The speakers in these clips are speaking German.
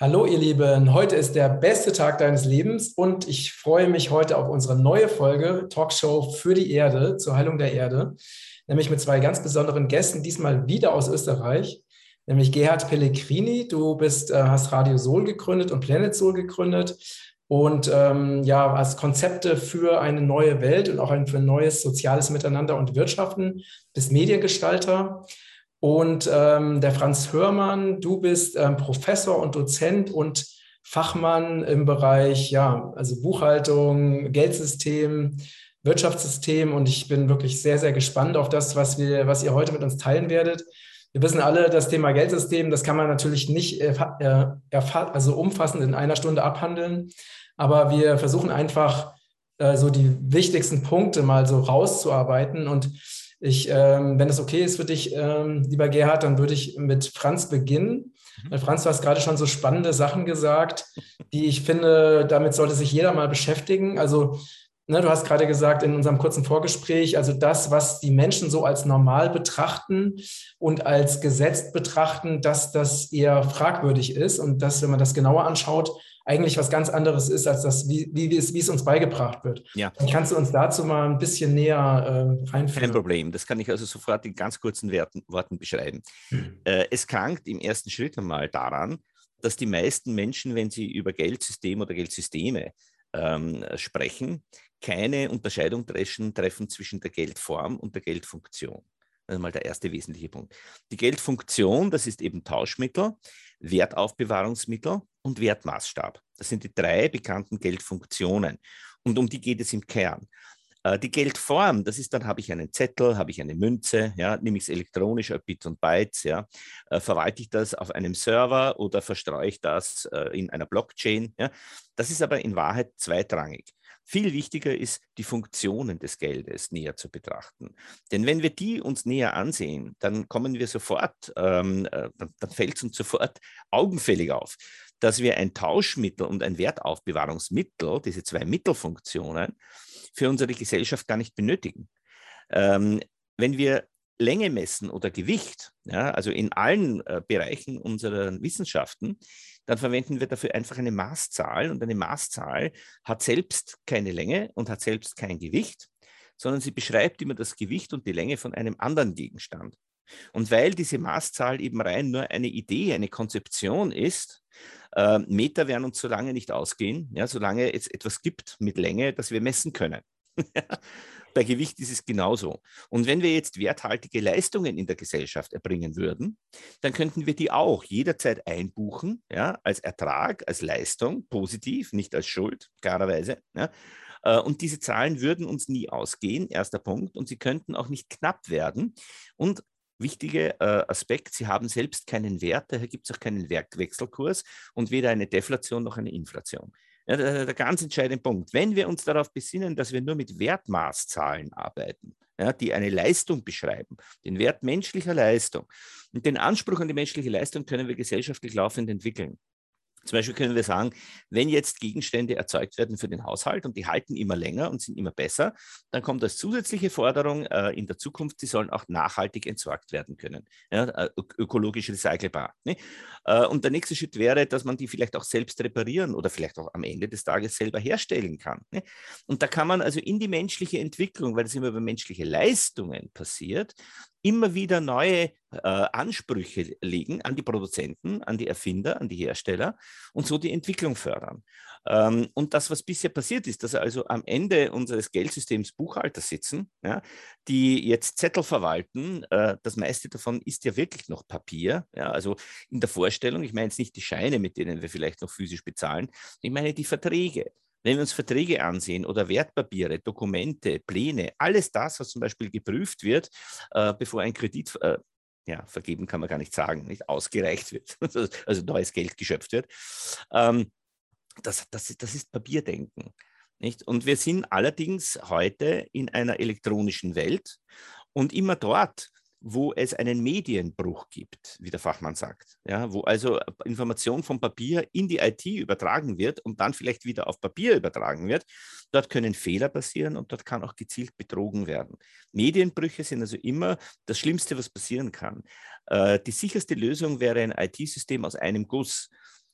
Hallo ihr Lieben, heute ist der beste Tag deines Lebens und ich freue mich heute auf unsere neue Folge Talkshow für die Erde, zur Heilung der Erde, nämlich mit zwei ganz besonderen Gästen, diesmal wieder aus Österreich, nämlich Gerhard Pellegrini. Du bist, äh, hast Radio Sol gegründet und Planet Sol gegründet und ähm, ja, als Konzepte für eine neue Welt und auch ein, für ein neues soziales Miteinander und Wirtschaften, bist Mediengestalter. Und ähm, der Franz Hörmann, du bist ähm, Professor und Dozent und Fachmann im Bereich, ja, also Buchhaltung, Geldsystem, Wirtschaftssystem. Und ich bin wirklich sehr, sehr gespannt auf das, was wir, was ihr heute mit uns teilen werdet. Wir wissen alle, das Thema Geldsystem, das kann man natürlich nicht äh, also umfassend in einer Stunde abhandeln. Aber wir versuchen einfach äh, so die wichtigsten Punkte mal so rauszuarbeiten und ich, ähm, wenn es okay ist für dich, ähm, lieber Gerhard, dann würde ich mit Franz beginnen. Mhm. Weil Franz, du hast gerade schon so spannende Sachen gesagt, die ich finde, damit sollte sich jeder mal beschäftigen. Also, ne, du hast gerade gesagt in unserem kurzen Vorgespräch, also das, was die Menschen so als normal betrachten und als gesetzt betrachten, dass das eher fragwürdig ist und dass, wenn man das genauer anschaut, eigentlich was ganz anderes ist, als das, wie, wie, es, wie es uns beigebracht wird. Ja. Dann kannst du uns dazu mal ein bisschen näher äh, reinführen? Kein Problem, das kann ich also sofort in ganz kurzen Werten, Worten beschreiben. Hm. Äh, es krankt im ersten Schritt einmal daran, dass die meisten Menschen, wenn sie über Geldsystem oder Geldsysteme ähm, sprechen, keine Unterscheidung treffen, treffen zwischen der Geldform und der Geldfunktion. Das ist mal der erste wesentliche Punkt. Die Geldfunktion, das ist eben Tauschmittel, Wertaufbewahrungsmittel und Wertmaßstab. Das sind die drei bekannten Geldfunktionen. Und um die geht es im Kern. Äh, die Geldform, das ist dann, habe ich einen Zettel, habe ich eine Münze, ja, nehme ich es elektronisch, Bits und Bytes, ja, äh, verwalte ich das auf einem Server oder verstreue ich das äh, in einer Blockchain. Ja. Das ist aber in Wahrheit zweitrangig. Viel wichtiger ist, die Funktionen des Geldes näher zu betrachten. Denn wenn wir die uns näher ansehen, dann kommen wir sofort, ähm, äh, dann, dann fällt es uns sofort augenfällig auf, dass wir ein Tauschmittel und ein Wertaufbewahrungsmittel, diese zwei Mittelfunktionen, für unsere Gesellschaft gar nicht benötigen. Ähm, wenn wir Länge messen oder Gewicht, ja, also in allen äh, Bereichen unserer Wissenschaften, dann verwenden wir dafür einfach eine Maßzahl und eine Maßzahl hat selbst keine Länge und hat selbst kein Gewicht, sondern sie beschreibt immer das Gewicht und die Länge von einem anderen Gegenstand. Und weil diese Maßzahl eben rein nur eine Idee, eine Konzeption ist, äh, Meter werden uns so lange nicht ausgehen, ja, solange es etwas gibt mit Länge, das wir messen können. Bei Gewicht ist es genauso. Und wenn wir jetzt werthaltige Leistungen in der Gesellschaft erbringen würden, dann könnten wir die auch jederzeit einbuchen, ja, als Ertrag, als Leistung, positiv, nicht als Schuld, klarerweise. Ja. Äh, und diese Zahlen würden uns nie ausgehen, erster Punkt. Und sie könnten auch nicht knapp werden. Und wichtiger äh, Aspekt, sie haben selbst keinen Wert, daher gibt es auch keinen Werkwechselkurs und weder eine Deflation noch eine Inflation. Ja, der, der ganz entscheidende Punkt. Wenn wir uns darauf besinnen, dass wir nur mit Wertmaßzahlen arbeiten, ja, die eine Leistung beschreiben, den Wert menschlicher Leistung und den Anspruch an die menschliche Leistung können wir gesellschaftlich laufend entwickeln. Zum Beispiel können wir sagen, wenn jetzt Gegenstände erzeugt werden für den Haushalt und die halten immer länger und sind immer besser, dann kommt als zusätzliche Forderung äh, in der Zukunft, sie sollen auch nachhaltig entsorgt werden können, ja, äh, ökologisch recycelbar. Ne? Äh, und der nächste Schritt wäre, dass man die vielleicht auch selbst reparieren oder vielleicht auch am Ende des Tages selber herstellen kann. Ne? Und da kann man also in die menschliche Entwicklung, weil das immer über menschliche Leistungen passiert, immer wieder neue äh, Ansprüche legen an die Produzenten, an die Erfinder, an die Hersteller und so die Entwicklung fördern. Ähm, und das, was bisher passiert ist, dass also am Ende unseres Geldsystems Buchhalter sitzen, ja, die jetzt Zettel verwalten, äh, das meiste davon ist ja wirklich noch Papier. Ja, also in der Vorstellung, ich meine jetzt nicht die Scheine, mit denen wir vielleicht noch physisch bezahlen, ich meine die Verträge. Wenn wir uns Verträge ansehen oder Wertpapiere, Dokumente, Pläne, alles das, was zum Beispiel geprüft wird, äh, bevor ein Kredit äh, ja, vergeben kann man gar nicht sagen, nicht ausgereicht wird, also neues Geld geschöpft wird. Ähm, das, das, das ist Papierdenken. Nicht? Und wir sind allerdings heute in einer elektronischen Welt und immer dort, wo es einen Medienbruch gibt, wie der Fachmann sagt, ja, wo also Information vom Papier in die IT übertragen wird und dann vielleicht wieder auf Papier übertragen wird, dort können Fehler passieren und dort kann auch gezielt betrogen werden. Medienbrüche sind also immer das Schlimmste, was passieren kann. Äh, die sicherste Lösung wäre ein IT-System aus einem Guss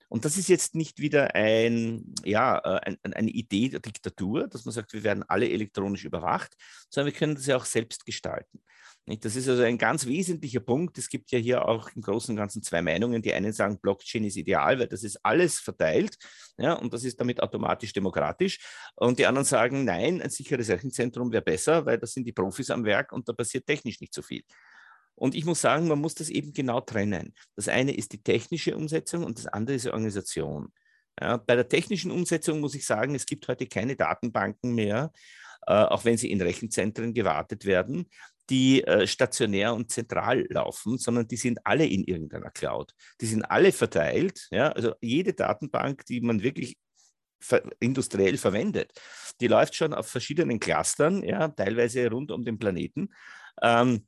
Und das ist jetzt nicht wieder ein, ja, äh, ein, eine Idee der Diktatur, dass man sagt, wir werden alle elektronisch überwacht, sondern wir können das ja auch selbst gestalten. Das ist also ein ganz wesentlicher Punkt. Es gibt ja hier auch im Großen und Ganzen zwei Meinungen. Die einen sagen, Blockchain ist ideal, weil das ist alles verteilt ja, und das ist damit automatisch demokratisch. Und die anderen sagen, nein, ein sicheres Rechenzentrum wäre besser, weil da sind die Profis am Werk und da passiert technisch nicht so viel. Und ich muss sagen, man muss das eben genau trennen. Das eine ist die technische Umsetzung und das andere ist die Organisation. Ja, bei der technischen Umsetzung muss ich sagen, es gibt heute keine Datenbanken mehr, äh, auch wenn sie in Rechenzentren gewartet werden, die äh, stationär und zentral laufen, sondern die sind alle in irgendeiner Cloud. Die sind alle verteilt. Ja? Also jede Datenbank, die man wirklich ver industriell verwendet, die läuft schon auf verschiedenen Clustern, ja, teilweise rund um den Planeten. Ähm,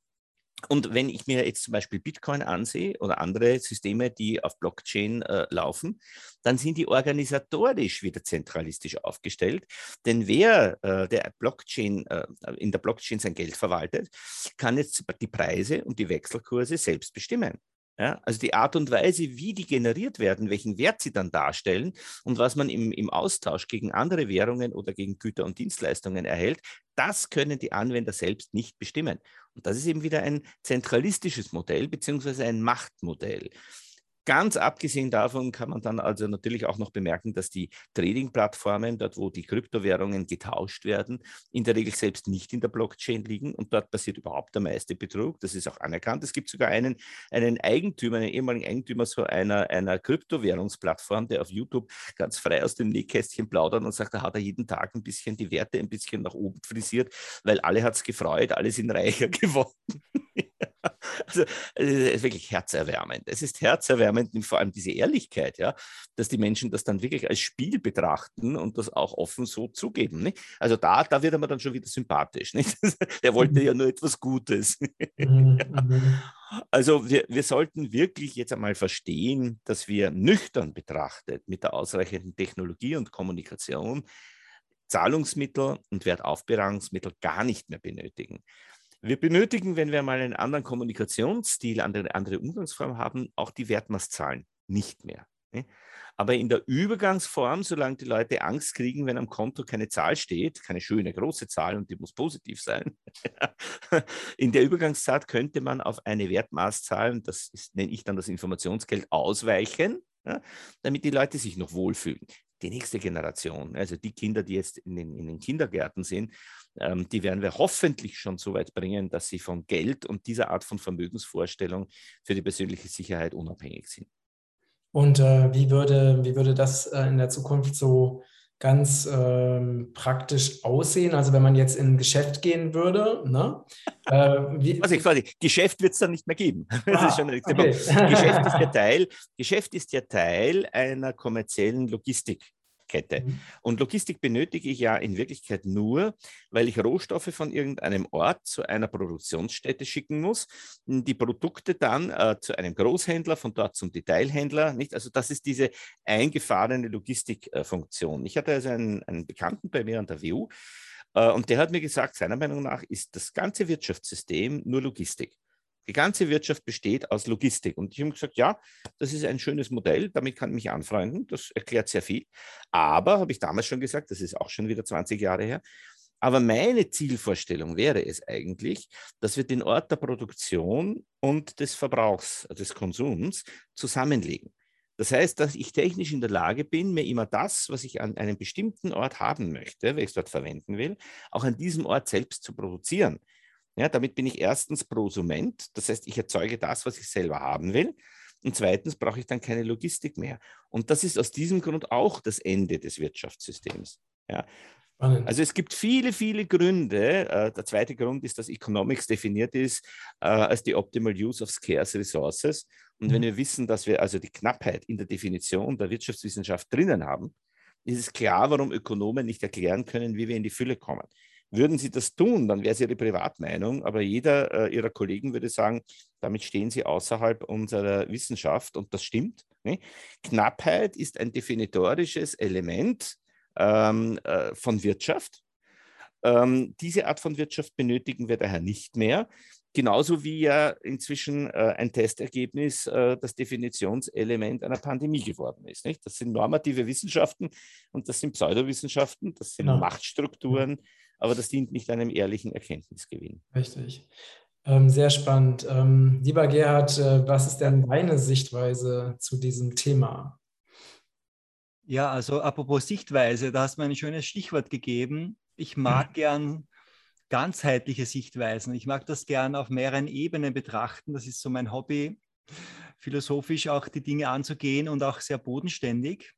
und wenn ich mir jetzt zum Beispiel Bitcoin ansehe oder andere Systeme, die auf Blockchain äh, laufen, dann sind die organisatorisch wieder zentralistisch aufgestellt. Denn wer äh, der Blockchain, äh, in der Blockchain sein Geld verwaltet, kann jetzt die Preise und die Wechselkurse selbst bestimmen. Ja, also die Art und Weise, wie die generiert werden, welchen Wert sie dann darstellen und was man im, im Austausch gegen andere Währungen oder gegen Güter und Dienstleistungen erhält, das können die Anwender selbst nicht bestimmen. Und das ist eben wieder ein zentralistisches Modell beziehungsweise ein Machtmodell. Ganz abgesehen davon kann man dann also natürlich auch noch bemerken, dass die Trading-Plattformen, dort wo die Kryptowährungen getauscht werden, in der Regel selbst nicht in der Blockchain liegen und dort passiert überhaupt der meiste Betrug. Das ist auch anerkannt. Es gibt sogar einen, einen Eigentümer, einen ehemaligen Eigentümer so einer, einer Kryptowährungsplattform, der auf YouTube ganz frei aus dem Nähkästchen plaudert und sagt, da hat er jeden Tag ein bisschen die Werte ein bisschen nach oben frisiert, weil alle hat es gefreut, alle sind reicher geworden. Also es ist wirklich herzerwärmend. Es ist herzerwärmend, vor allem diese Ehrlichkeit, ja, dass die Menschen das dann wirklich als Spiel betrachten und das auch offen so zugeben. Nicht? Also da, da wird man dann schon wieder sympathisch. Nicht? Der wollte ja nur etwas Gutes. Mhm, mhm. Also wir, wir sollten wirklich jetzt einmal verstehen, dass wir nüchtern betrachtet mit der ausreichenden Technologie und Kommunikation Zahlungsmittel und Wertaufbewahrungsmittel gar nicht mehr benötigen. Wir benötigen, wenn wir mal einen anderen Kommunikationsstil, eine andere Umgangsform haben, auch die Wertmaßzahlen nicht mehr. Ne? Aber in der Übergangsform, solange die Leute Angst kriegen, wenn am Konto keine Zahl steht, keine schöne große Zahl und die muss positiv sein, in der Übergangszeit könnte man auf eine Wertmaßzahl, das ist, nenne ich dann das Informationsgeld, ausweichen, damit die Leute sich noch wohlfühlen die nächste Generation, also die Kinder, die jetzt in den, in den Kindergärten sind, ähm, die werden wir hoffentlich schon so weit bringen, dass sie von Geld und dieser Art von Vermögensvorstellung für die persönliche Sicherheit unabhängig sind. Und äh, wie, würde, wie würde das äh, in der Zukunft so ganz ähm, praktisch aussehen? Also wenn man jetzt in ein Geschäft gehen würde, ne? Äh, wie, quasi, quasi. Geschäft wird es dann nicht mehr geben. Ah, das ist schon okay. Geschäft, ist ja Teil, Geschäft ist ja Teil einer kommerziellen Logistik. Kette. Mhm. Und Logistik benötige ich ja in Wirklichkeit nur, weil ich Rohstoffe von irgendeinem Ort zu einer Produktionsstätte schicken muss, die Produkte dann äh, zu einem Großhändler, von dort zum Detailhändler. Nicht? Also das ist diese eingefahrene Logistikfunktion. ich hatte also einen, einen Bekannten bei mir an der WU, äh, und der hat mir gesagt, seiner Meinung nach ist das ganze Wirtschaftssystem nur Logistik. Die ganze Wirtschaft besteht aus Logistik. Und ich habe gesagt, ja, das ist ein schönes Modell, damit kann ich mich anfreunden, das erklärt sehr viel. Aber, habe ich damals schon gesagt, das ist auch schon wieder 20 Jahre her, aber meine Zielvorstellung wäre es eigentlich, dass wir den Ort der Produktion und des Verbrauchs, des Konsums zusammenlegen. Das heißt, dass ich technisch in der Lage bin, mir immer das, was ich an einem bestimmten Ort haben möchte, weil ich dort verwenden will, auch an diesem Ort selbst zu produzieren. Ja, damit bin ich erstens Prosument, das heißt, ich erzeuge das, was ich selber haben will. Und zweitens brauche ich dann keine Logistik mehr. Und das ist aus diesem Grund auch das Ende des Wirtschaftssystems. Ja. Also es gibt viele, viele Gründe. Äh, der zweite Grund ist, dass Economics definiert ist äh, als die Optimal Use of Scarce Resources. Und mhm. wenn wir wissen, dass wir also die Knappheit in der Definition der Wirtschaftswissenschaft drinnen haben, ist es klar, warum Ökonomen nicht erklären können, wie wir in die Fülle kommen. Würden Sie das tun, dann wäre es Ihre Privatmeinung, aber jeder äh, Ihrer Kollegen würde sagen, damit stehen Sie außerhalb unserer Wissenschaft und das stimmt. Ne? Knappheit ist ein definitorisches Element ähm, äh, von Wirtschaft. Ähm, diese Art von Wirtschaft benötigen wir daher nicht mehr. Genauso wie ja inzwischen äh, ein Testergebnis äh, das Definitionselement einer Pandemie geworden ist. Nicht? Das sind normative Wissenschaften und das sind Pseudowissenschaften, das sind genau. Machtstrukturen, aber das dient nicht einem ehrlichen Erkenntnisgewinn. Richtig. Ähm, sehr spannend. Ähm, lieber Gerhard, äh, was ist denn deine Sichtweise zu diesem Thema? Ja, also apropos Sichtweise, da hast du mir ein schönes Stichwort gegeben. Ich mag gern ganzheitliche Sichtweisen. Ich mag das gern auf mehreren Ebenen betrachten. Das ist so mein Hobby, philosophisch auch die Dinge anzugehen und auch sehr bodenständig.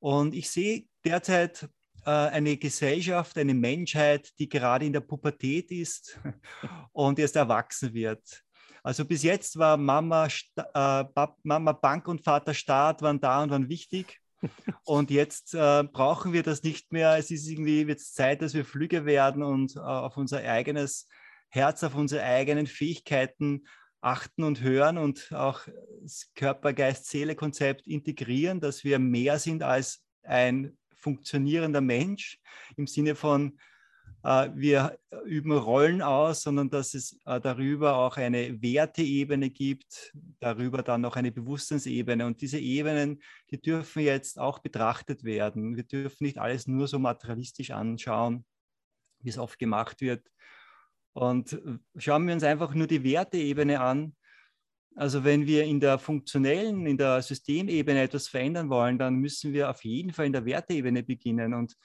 Und ich sehe derzeit eine Gesellschaft, eine Menschheit, die gerade in der Pubertät ist und erst erwachsen wird. Also bis jetzt war Mama, äh, Mama Bank und Vater Staat waren da und waren wichtig. Und jetzt äh, brauchen wir das nicht mehr. Es ist irgendwie jetzt Zeit, dass wir flügge werden und äh, auf unser eigenes Herz, auf unsere eigenen Fähigkeiten achten und hören und auch das Körper-Geist-Seele-Konzept integrieren, dass wir mehr sind als ein funktionierender Mensch im Sinne von äh, wir üben Rollen aus, sondern dass es äh, darüber auch eine Werteebene gibt, darüber dann noch eine Bewusstseinsebene. Und diese Ebenen, die dürfen jetzt auch betrachtet werden. Wir dürfen nicht alles nur so materialistisch anschauen, wie es oft gemacht wird. Und äh, schauen wir uns einfach nur die Werteebene an. Also wenn wir in der funktionellen, in der Systemebene etwas verändern wollen, dann müssen wir auf jeden Fall in der Werteebene beginnen. Und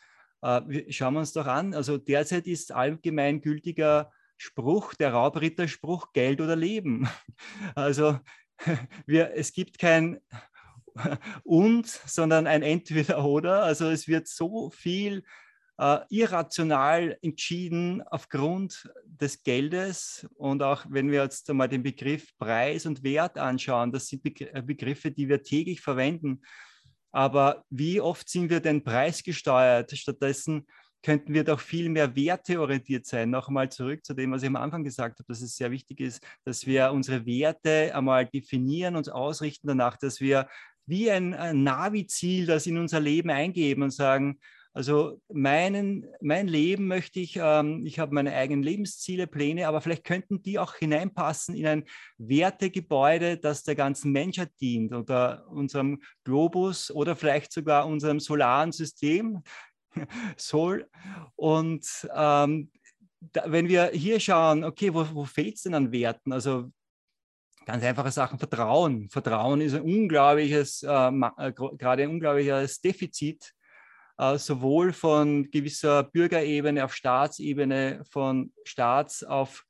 äh, schauen wir uns doch an. Also derzeit ist allgemeingültiger Spruch, der Raubritterspruch, Geld oder Leben. Also wir, es gibt kein und, sondern ein entweder oder. Also es wird so viel äh, irrational entschieden aufgrund des Geldes. Und auch wenn wir jetzt einmal den Begriff Preis und Wert anschauen, das sind Begriffe, die wir täglich verwenden. Aber wie oft sind wir denn preisgesteuert? Stattdessen könnten wir doch viel mehr werteorientiert sein. Nochmal zurück zu dem, was ich am Anfang gesagt habe, dass es sehr wichtig ist, dass wir unsere Werte einmal definieren, uns ausrichten danach, dass wir wie ein Navi-Ziel das in unser Leben eingeben und sagen, also meinen, mein Leben möchte ich, ähm, ich habe meine eigenen Lebensziele, Pläne, aber vielleicht könnten die auch hineinpassen in ein Wertegebäude, das der ganzen Menschheit dient oder unserem Globus oder vielleicht sogar unserem solaren System, Sol. Und ähm, da, wenn wir hier schauen, okay, wo, wo fehlt es denn an Werten? Also ganz einfache Sachen, Vertrauen. Vertrauen ist ein unglaubliches, äh, äh gerade ein unglaubliches Defizit sowohl von gewisser Bürgerebene auf Staatsebene, von Staats auf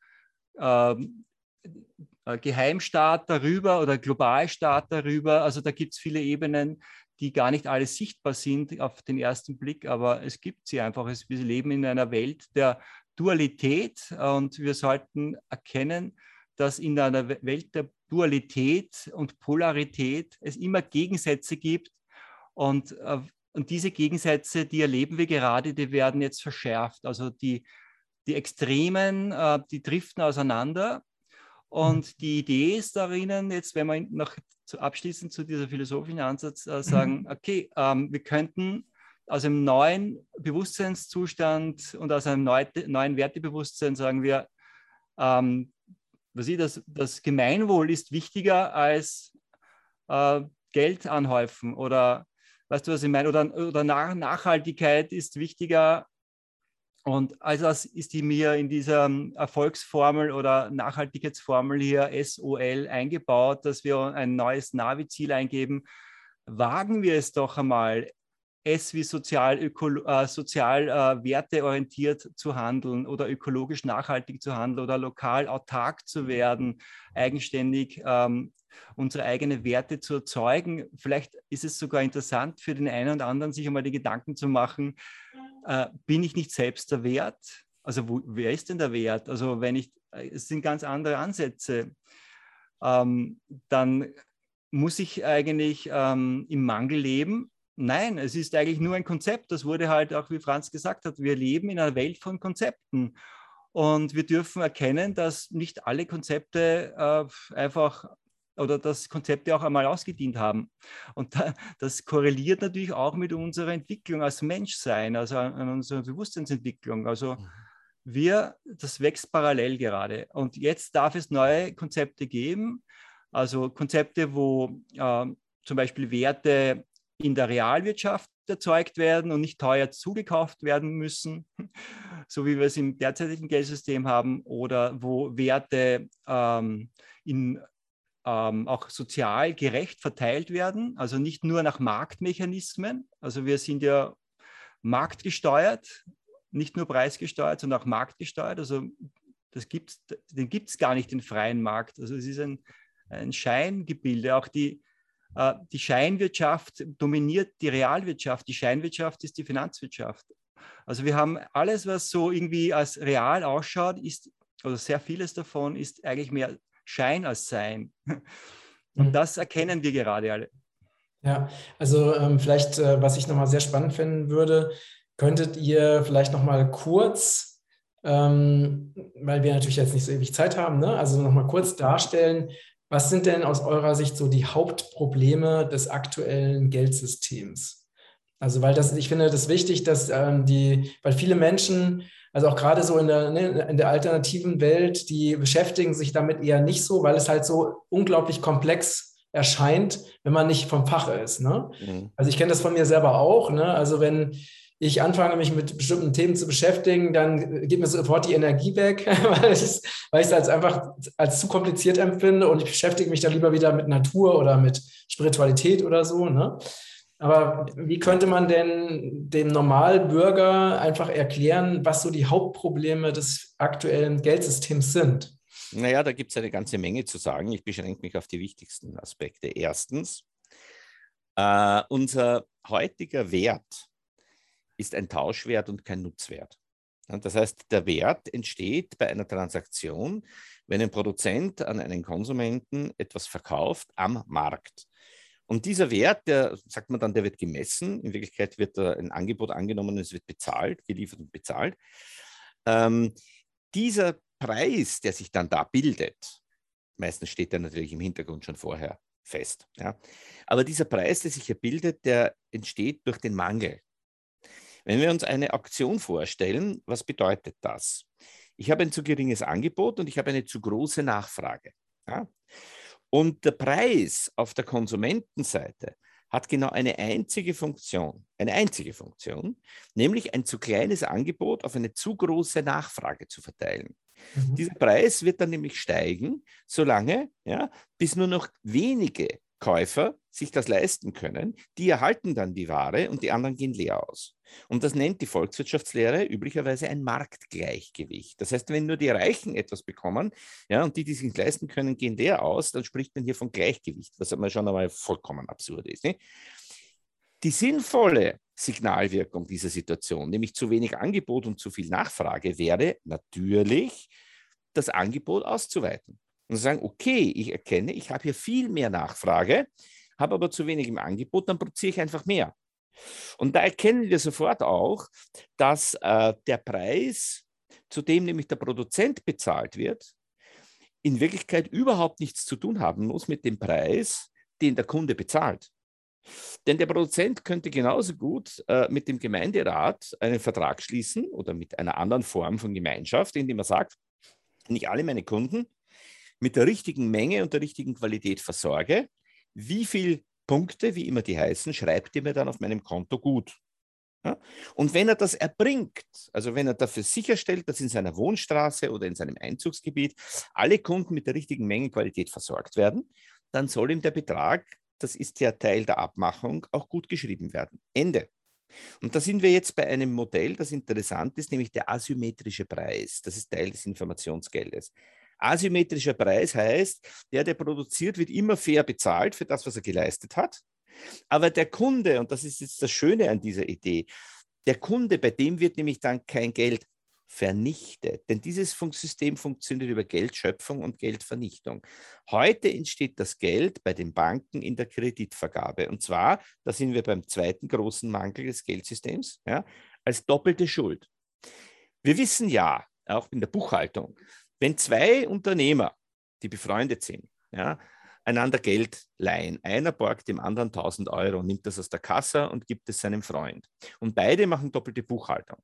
ähm, äh, Geheimstaat darüber oder Globalstaat darüber. Also da gibt es viele Ebenen, die gar nicht alle sichtbar sind auf den ersten Blick, aber es gibt sie einfach. Wir leben in einer Welt der Dualität und wir sollten erkennen, dass in einer Welt der Dualität und Polarität es immer Gegensätze gibt und äh, und diese Gegensätze, die erleben wir gerade, die werden jetzt verschärft. Also die, die Extremen, äh, die driften auseinander. Und mhm. die Idee ist darin, jetzt, wenn wir noch zu, abschließend zu dieser philosophischen Ansatz äh, sagen, mhm. okay, ähm, wir könnten aus einem neuen Bewusstseinszustand und aus einem neu, neuen Wertebewusstsein sagen wir, ähm, was ich, das, das Gemeinwohl ist wichtiger als äh, Geld anhäufen oder Weißt du, was ich meine? Oder, oder Nachhaltigkeit ist wichtiger. Und also das ist die mir in dieser ähm, Erfolgsformel oder Nachhaltigkeitsformel hier SOL eingebaut, dass wir ein neues Navi-Ziel eingeben. Wagen wir es doch einmal, es wie sozial, äh, sozial äh, werteorientiert zu handeln oder ökologisch nachhaltig zu handeln oder lokal autark zu werden, eigenständig ähm, unsere eigenen Werte zu erzeugen. Vielleicht ist es sogar interessant für den einen und anderen, sich einmal die Gedanken zu machen, äh, bin ich nicht selbst der Wert? Also wo, wer ist denn der Wert? Also wenn ich, äh, es sind ganz andere Ansätze. Ähm, dann muss ich eigentlich ähm, im Mangel leben. Nein, es ist eigentlich nur ein Konzept. Das wurde halt auch, wie Franz gesagt hat, wir leben in einer Welt von Konzepten. Und wir dürfen erkennen, dass nicht alle Konzepte äh, einfach oder dass Konzepte auch einmal ausgedient haben. Und da, das korreliert natürlich auch mit unserer Entwicklung als Menschsein, also an, an unserer Bewusstseinsentwicklung. Also mhm. wir, das wächst parallel gerade. Und jetzt darf es neue Konzepte geben, also Konzepte, wo äh, zum Beispiel Werte in der Realwirtschaft erzeugt werden und nicht teuer zugekauft werden müssen, so wie wir es im derzeitigen Geldsystem haben, oder wo Werte ähm, in, ähm, auch sozial gerecht verteilt werden, also nicht nur nach Marktmechanismen. Also wir sind ja marktgesteuert, nicht nur preisgesteuert, sondern auch marktgesteuert. Also das gibt's, den gibt es gar nicht, den freien Markt. Also es ist ein, ein Scheingebilde. Auch die, äh, die Scheinwirtschaft dominiert die Realwirtschaft. Die Scheinwirtschaft ist die Finanzwirtschaft. Also wir haben alles, was so irgendwie als real ausschaut, ist, oder sehr vieles davon ist eigentlich mehr Schein als Sein. Und mhm. das erkennen wir gerade alle. Ja, also ähm, vielleicht, äh, was ich nochmal sehr spannend finden würde, könntet ihr vielleicht nochmal kurz, ähm, weil wir natürlich jetzt nicht so ewig Zeit haben, ne? also nochmal kurz darstellen, was sind denn aus eurer Sicht so die Hauptprobleme des aktuellen Geldsystems? Also, weil das, ich finde das wichtig, dass ähm, die, weil viele Menschen, also auch gerade so in der, ne, in der alternativen Welt, die beschäftigen sich damit eher nicht so, weil es halt so unglaublich komplex erscheint, wenn man nicht vom Fach ist. Ne? Mhm. Also ich kenne das von mir selber auch. Ne? Also wenn ich anfange, mich mit bestimmten Themen zu beschäftigen, dann geht mir sofort die Energie weg, weil ich es weil als einfach als zu kompliziert empfinde und ich beschäftige mich dann lieber wieder mit Natur oder mit Spiritualität oder so. Ne? Aber wie könnte man denn dem Normalbürger einfach erklären, was so die Hauptprobleme des aktuellen Geldsystems sind? Naja, da gibt es eine ganze Menge zu sagen. Ich beschränke mich auf die wichtigsten Aspekte. Erstens, äh, unser heutiger Wert ist ein Tauschwert und kein Nutzwert. Das heißt, der Wert entsteht bei einer Transaktion, wenn ein Produzent an einen Konsumenten etwas verkauft am Markt. Und dieser Wert, der sagt man dann, der wird gemessen. In Wirklichkeit wird ein Angebot angenommen, es wird bezahlt, geliefert und bezahlt. Ähm, dieser Preis, der sich dann da bildet, meistens steht der natürlich im Hintergrund schon vorher fest. Ja. Aber dieser Preis, der sich hier bildet, der entsteht durch den Mangel. Wenn wir uns eine Auktion vorstellen, was bedeutet das? Ich habe ein zu geringes Angebot und ich habe eine zu große Nachfrage. Ja? Und der Preis auf der Konsumentenseite hat genau eine einzige Funktion, eine einzige Funktion, nämlich ein zu kleines Angebot auf eine zu große Nachfrage zu verteilen. Mhm. Dieser Preis wird dann nämlich steigen, solange, ja, bis nur noch wenige Käufer sich das leisten können, die erhalten dann die Ware und die anderen gehen leer aus. Und das nennt die Volkswirtschaftslehre üblicherweise ein Marktgleichgewicht. Das heißt, wenn nur die Reichen etwas bekommen, ja, und die, die sich leisten können, gehen leer aus, dann spricht man hier von Gleichgewicht, was aber schon einmal vollkommen absurd ist. Ne? Die sinnvolle Signalwirkung dieser Situation, nämlich zu wenig Angebot und zu viel Nachfrage, wäre natürlich, das Angebot auszuweiten und sagen, okay, ich erkenne, ich habe hier viel mehr Nachfrage, habe aber zu wenig im Angebot, dann produziere ich einfach mehr. Und da erkennen wir sofort auch, dass äh, der Preis, zu dem nämlich der Produzent bezahlt wird, in Wirklichkeit überhaupt nichts zu tun haben muss mit dem Preis, den der Kunde bezahlt. Denn der Produzent könnte genauso gut äh, mit dem Gemeinderat einen Vertrag schließen oder mit einer anderen Form von Gemeinschaft, indem er sagt, nicht alle meine Kunden mit der richtigen Menge und der richtigen Qualität versorge, wie viele Punkte, wie immer die heißen, schreibt ihr mir dann auf meinem Konto gut. Ja? Und wenn er das erbringt, also wenn er dafür sicherstellt, dass in seiner Wohnstraße oder in seinem Einzugsgebiet alle Kunden mit der richtigen Mengenqualität versorgt werden, dann soll ihm der Betrag, das ist ja Teil der Abmachung, auch gut geschrieben werden. Ende. Und da sind wir jetzt bei einem Modell, das interessant ist, nämlich der asymmetrische Preis. Das ist Teil des Informationsgeldes. Asymmetrischer Preis heißt, der, der produziert, wird immer fair bezahlt für das, was er geleistet hat. Aber der Kunde, und das ist jetzt das Schöne an dieser Idee, der Kunde, bei dem wird nämlich dann kein Geld vernichtet. Denn dieses System funktioniert über Geldschöpfung und Geldvernichtung. Heute entsteht das Geld bei den Banken in der Kreditvergabe. Und zwar, da sind wir beim zweiten großen Mangel des Geldsystems, ja, als doppelte Schuld. Wir wissen ja, auch in der Buchhaltung, wenn zwei Unternehmer, die befreundet sind, ja, einander Geld leihen. Einer borgt dem anderen 1000 Euro, nimmt das aus der Kasse und gibt es seinem Freund. Und beide machen doppelte Buchhaltung.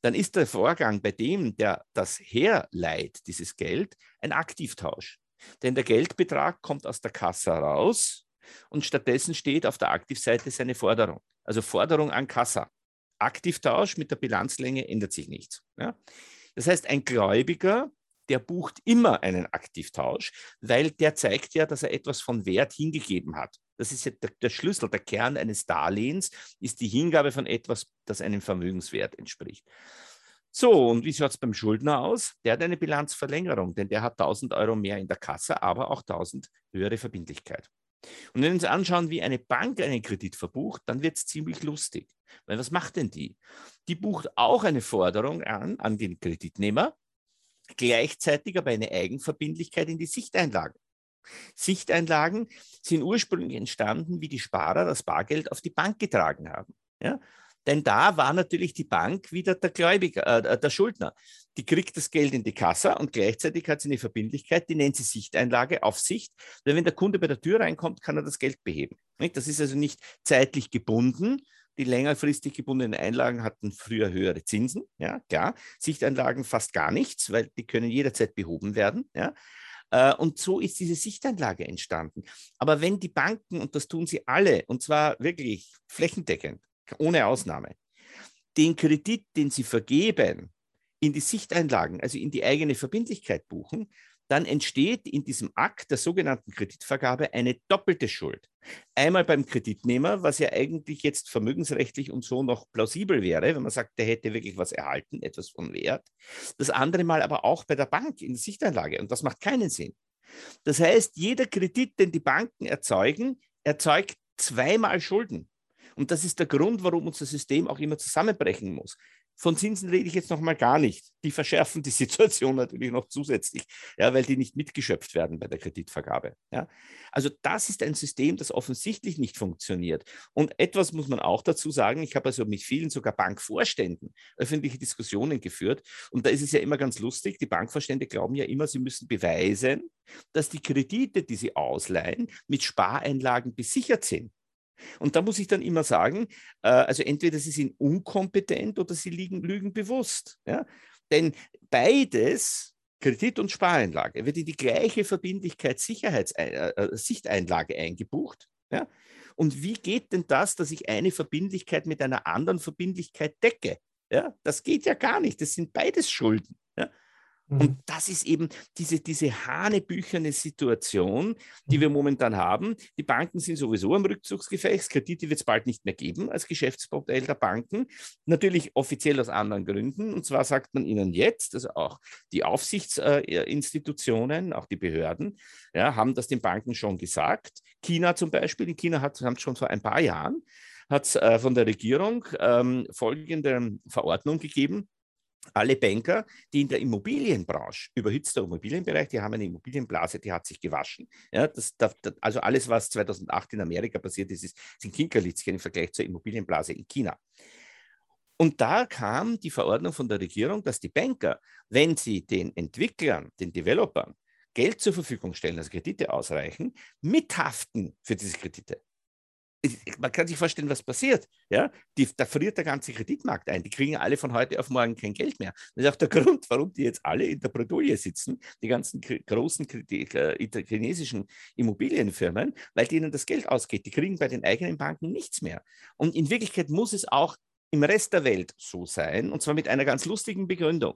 Dann ist der Vorgang bei dem, der das herleiht, dieses Geld, ein Aktivtausch. Denn der Geldbetrag kommt aus der Kasse raus und stattdessen steht auf der Aktivseite seine Forderung. Also Forderung an Kassa. Aktivtausch mit der Bilanzlänge ändert sich nichts. Ja? Das heißt, ein Gläubiger der bucht immer einen Aktivtausch, weil der zeigt ja, dass er etwas von Wert hingegeben hat. Das ist ja der, der, Schlüssel, der Kern eines Darlehens ist die Hingabe von etwas, das einem Vermögenswert entspricht. So, und wie schaut es beim Schuldner aus? Der hat eine Bilanzverlängerung, denn der hat 1000 Euro mehr in der Kasse, aber auch 1000 höhere Verbindlichkeit. Und wenn wir uns anschauen, wie eine Bank einen Kredit verbucht, dann wird es ziemlich lustig. Weil was macht denn die? Die bucht auch eine Forderung an, an den Kreditnehmer, gleichzeitig aber eine Eigenverbindlichkeit in die Sichteinlagen. Sichteinlagen sind ursprünglich entstanden, wie die Sparer das Bargeld auf die Bank getragen haben. Ja? Denn da war natürlich die Bank wieder der Gläubiger, äh, der Schuldner. Die kriegt das Geld in die Kasse und gleichzeitig hat sie eine Verbindlichkeit, die nennt sie Sichteinlage, Aufsicht. Denn wenn der Kunde bei der Tür reinkommt, kann er das Geld beheben. Das ist also nicht zeitlich gebunden, die längerfristig gebundenen Einlagen hatten früher höhere Zinsen, ja, klar. Sichteinlagen fast gar nichts, weil die können jederzeit behoben werden, ja. Äh, und so ist diese Sichteinlage entstanden. Aber wenn die Banken, und das tun sie alle, und zwar wirklich flächendeckend, ohne Ausnahme, den Kredit, den sie vergeben, in die Sichteinlagen, also in die eigene Verbindlichkeit buchen, dann entsteht in diesem Akt der sogenannten Kreditvergabe eine doppelte Schuld. Einmal beim Kreditnehmer, was ja eigentlich jetzt vermögensrechtlich und so noch plausibel wäre, wenn man sagt, der hätte wirklich was erhalten, etwas von Wert. Das andere Mal aber auch bei der Bank in der Sichtanlage und das macht keinen Sinn. Das heißt, jeder Kredit, den die Banken erzeugen, erzeugt zweimal Schulden. Und das ist der Grund, warum unser System auch immer zusammenbrechen muss. Von Zinsen rede ich jetzt noch mal gar nicht. Die verschärfen die Situation natürlich noch zusätzlich, ja, weil die nicht mitgeschöpft werden bei der Kreditvergabe. Ja. Also das ist ein System, das offensichtlich nicht funktioniert. Und etwas muss man auch dazu sagen, ich habe also mit vielen sogar Bankvorständen öffentliche Diskussionen geführt. Und da ist es ja immer ganz lustig, die Bankvorstände glauben ja immer, sie müssen beweisen, dass die Kredite, die sie ausleihen, mit Spareinlagen besichert sind. Und da muss ich dann immer sagen, äh, also entweder sie sind unkompetent oder sie liegen, lügen bewusst. Ja? Denn beides, Kredit und Spareinlage, wird in die gleiche Verbindlichkeit Sicherheits äh, äh, Sichteinlage eingebucht. Ja? Und wie geht denn das, dass ich eine Verbindlichkeit mit einer anderen Verbindlichkeit decke? Ja? Das geht ja gar nicht. Das sind beides Schulden. Und mhm. das ist eben diese, diese hanebücherne Situation, die wir mhm. momentan haben. Die Banken sind sowieso am Rückzugsgefecht. Kredite wird es bald nicht mehr geben als Geschäftsmodell der Banken. Natürlich offiziell aus anderen Gründen. Und zwar sagt man ihnen jetzt, also auch die Aufsichtsinstitutionen, auch die Behörden, ja, haben das den Banken schon gesagt. China zum Beispiel, in China hat es schon vor ein paar Jahren hat äh, von der Regierung ähm, folgende Verordnung gegeben alle Banker, die in der Immobilienbranche, überhitzter Immobilienbereich, die haben eine Immobilienblase, die hat sich gewaschen. Ja, das, das, also alles, was 2008 in Amerika passiert ist, ist sind Kinkerlitzchen im Vergleich zur Immobilienblase in China. Und da kam die Verordnung von der Regierung, dass die Banker, wenn sie den Entwicklern, den Developern Geld zur Verfügung stellen, also Kredite ausreichen, mithaften für diese Kredite man kann sich vorstellen, was passiert. Ja? Die, da friert der ganze Kreditmarkt ein. Die kriegen alle von heute auf morgen kein Geld mehr. Das ist auch der Grund, warum die jetzt alle in der Bredouille sitzen, die ganzen großen äh, chinesischen Immobilienfirmen, weil denen das Geld ausgeht. Die kriegen bei den eigenen Banken nichts mehr. Und in Wirklichkeit muss es auch im Rest der Welt so sein, und zwar mit einer ganz lustigen Begründung.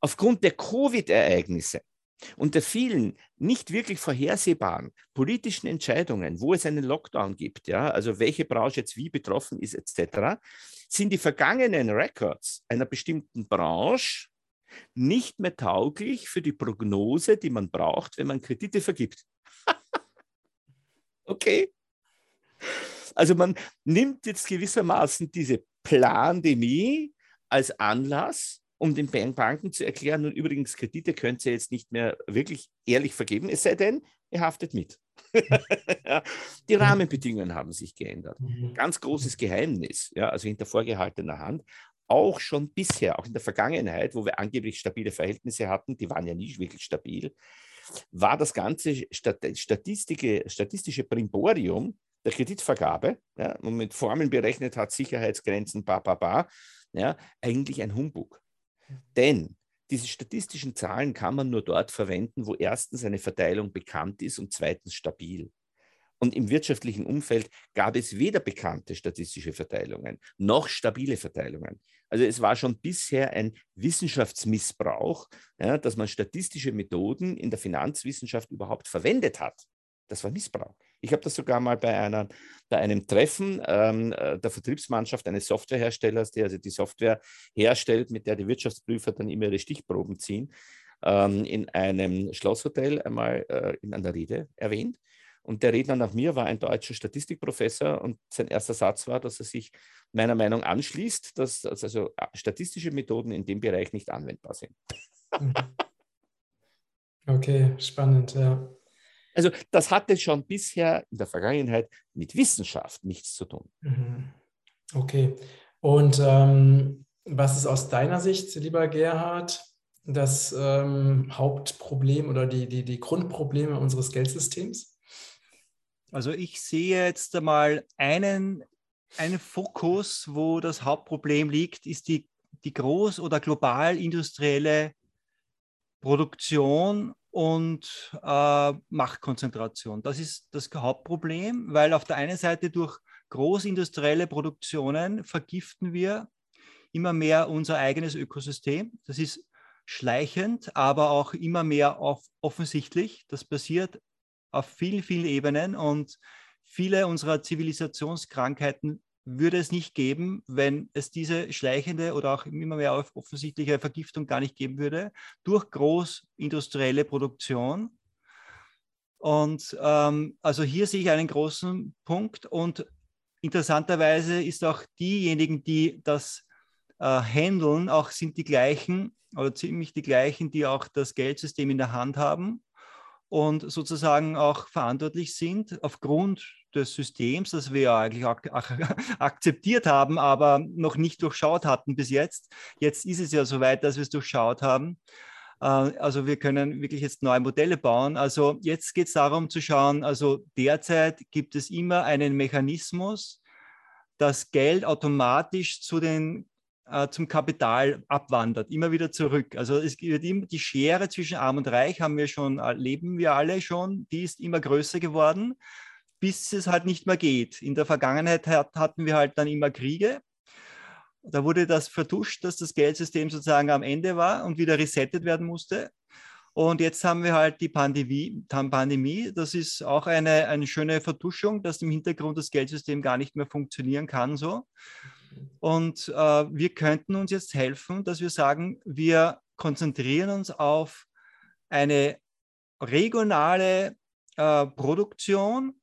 Aufgrund der Covid-Ereignisse und der vielen nicht wirklich vorhersehbaren politischen Entscheidungen, wo es einen Lockdown gibt, ja, also welche Branche jetzt wie betroffen ist, etc., sind die vergangenen Records einer bestimmten Branche nicht mehr tauglich für die Prognose, die man braucht, wenn man Kredite vergibt. okay. Also man nimmt jetzt gewissermaßen diese Plandemie als Anlass, um den Banken zu erklären, nun übrigens, Kredite könnt ihr jetzt nicht mehr wirklich ehrlich vergeben, es sei denn, ihr haftet mit. die Rahmenbedingungen haben sich geändert. Mhm. Ganz großes Geheimnis, ja, also hinter vorgehaltener Hand. Auch schon bisher, auch in der Vergangenheit, wo wir angeblich stabile Verhältnisse hatten, die waren ja nie wirklich stabil, war das ganze statistische Primborium der Kreditvergabe ja, und mit Formeln berechnet hat, Sicherheitsgrenzen, ba, ba, ba, ja, eigentlich ein Humbug. Denn diese statistischen Zahlen kann man nur dort verwenden, wo erstens eine Verteilung bekannt ist und zweitens stabil. Und im wirtschaftlichen Umfeld gab es weder bekannte statistische Verteilungen noch stabile Verteilungen. Also es war schon bisher ein Wissenschaftsmissbrauch, ja, dass man statistische Methoden in der Finanzwissenschaft überhaupt verwendet hat. Das war Missbrauch. Ich habe das sogar mal bei, einer, bei einem Treffen ähm, äh, der Vertriebsmannschaft eines Softwareherstellers, der also die Software herstellt, mit der die Wirtschaftsprüfer dann immer ihre Stichproben ziehen, ähm, in einem Schlosshotel einmal äh, in einer Rede erwähnt. Und der Redner nach mir war ein deutscher Statistikprofessor und sein erster Satz war, dass er sich meiner Meinung anschließt, dass also statistische Methoden in dem Bereich nicht anwendbar sind. Mhm. Okay, spannend, ja. Also das hatte schon bisher in der Vergangenheit mit Wissenschaft nichts zu tun. Mhm. Okay. Und ähm, was ist aus deiner Sicht, lieber Gerhard, das ähm, Hauptproblem oder die, die, die Grundprobleme unseres Geldsystems? Also ich sehe jetzt einmal einen, einen Fokus, wo das Hauptproblem liegt, ist die, die groß- oder global industrielle Produktion und äh, Machtkonzentration. Das ist das Hauptproblem, weil auf der einen Seite durch großindustrielle Produktionen vergiften wir immer mehr unser eigenes Ökosystem. Das ist schleichend, aber auch immer mehr offensichtlich. Das passiert auf vielen, vielen Ebenen und viele unserer Zivilisationskrankheiten würde es nicht geben, wenn es diese schleichende oder auch immer mehr offensichtliche Vergiftung gar nicht geben würde durch großindustrielle Produktion. Und ähm, also hier sehe ich einen großen Punkt und interessanterweise ist auch diejenigen, die das äh, handeln, auch sind die gleichen oder ziemlich die gleichen, die auch das Geldsystem in der Hand haben und sozusagen auch verantwortlich sind aufgrund des Systems, das wir ja eigentlich ak ak akzeptiert haben, aber noch nicht durchschaut hatten bis jetzt. Jetzt ist es ja soweit, dass wir es durchschaut haben. Äh, also wir können wirklich jetzt neue Modelle bauen. Also jetzt geht es darum zu schauen, also derzeit gibt es immer einen Mechanismus, dass Geld automatisch zu den äh, zum Kapital abwandert, immer wieder zurück. Also es wird immer die Schere zwischen Arm und Reich haben wir schon, leben wir alle schon, die ist immer größer geworden, bis es halt nicht mehr geht. In der Vergangenheit hat, hatten wir halt dann immer Kriege. Da wurde das vertuscht, dass das Geldsystem sozusagen am Ende war und wieder resettet werden musste. Und jetzt haben wir halt die Pandemie. Pandemie. Das ist auch eine, eine schöne Vertuschung, dass im Hintergrund das Geldsystem gar nicht mehr funktionieren kann. So. Und äh, wir könnten uns jetzt helfen, dass wir sagen, wir konzentrieren uns auf eine regionale äh, Produktion,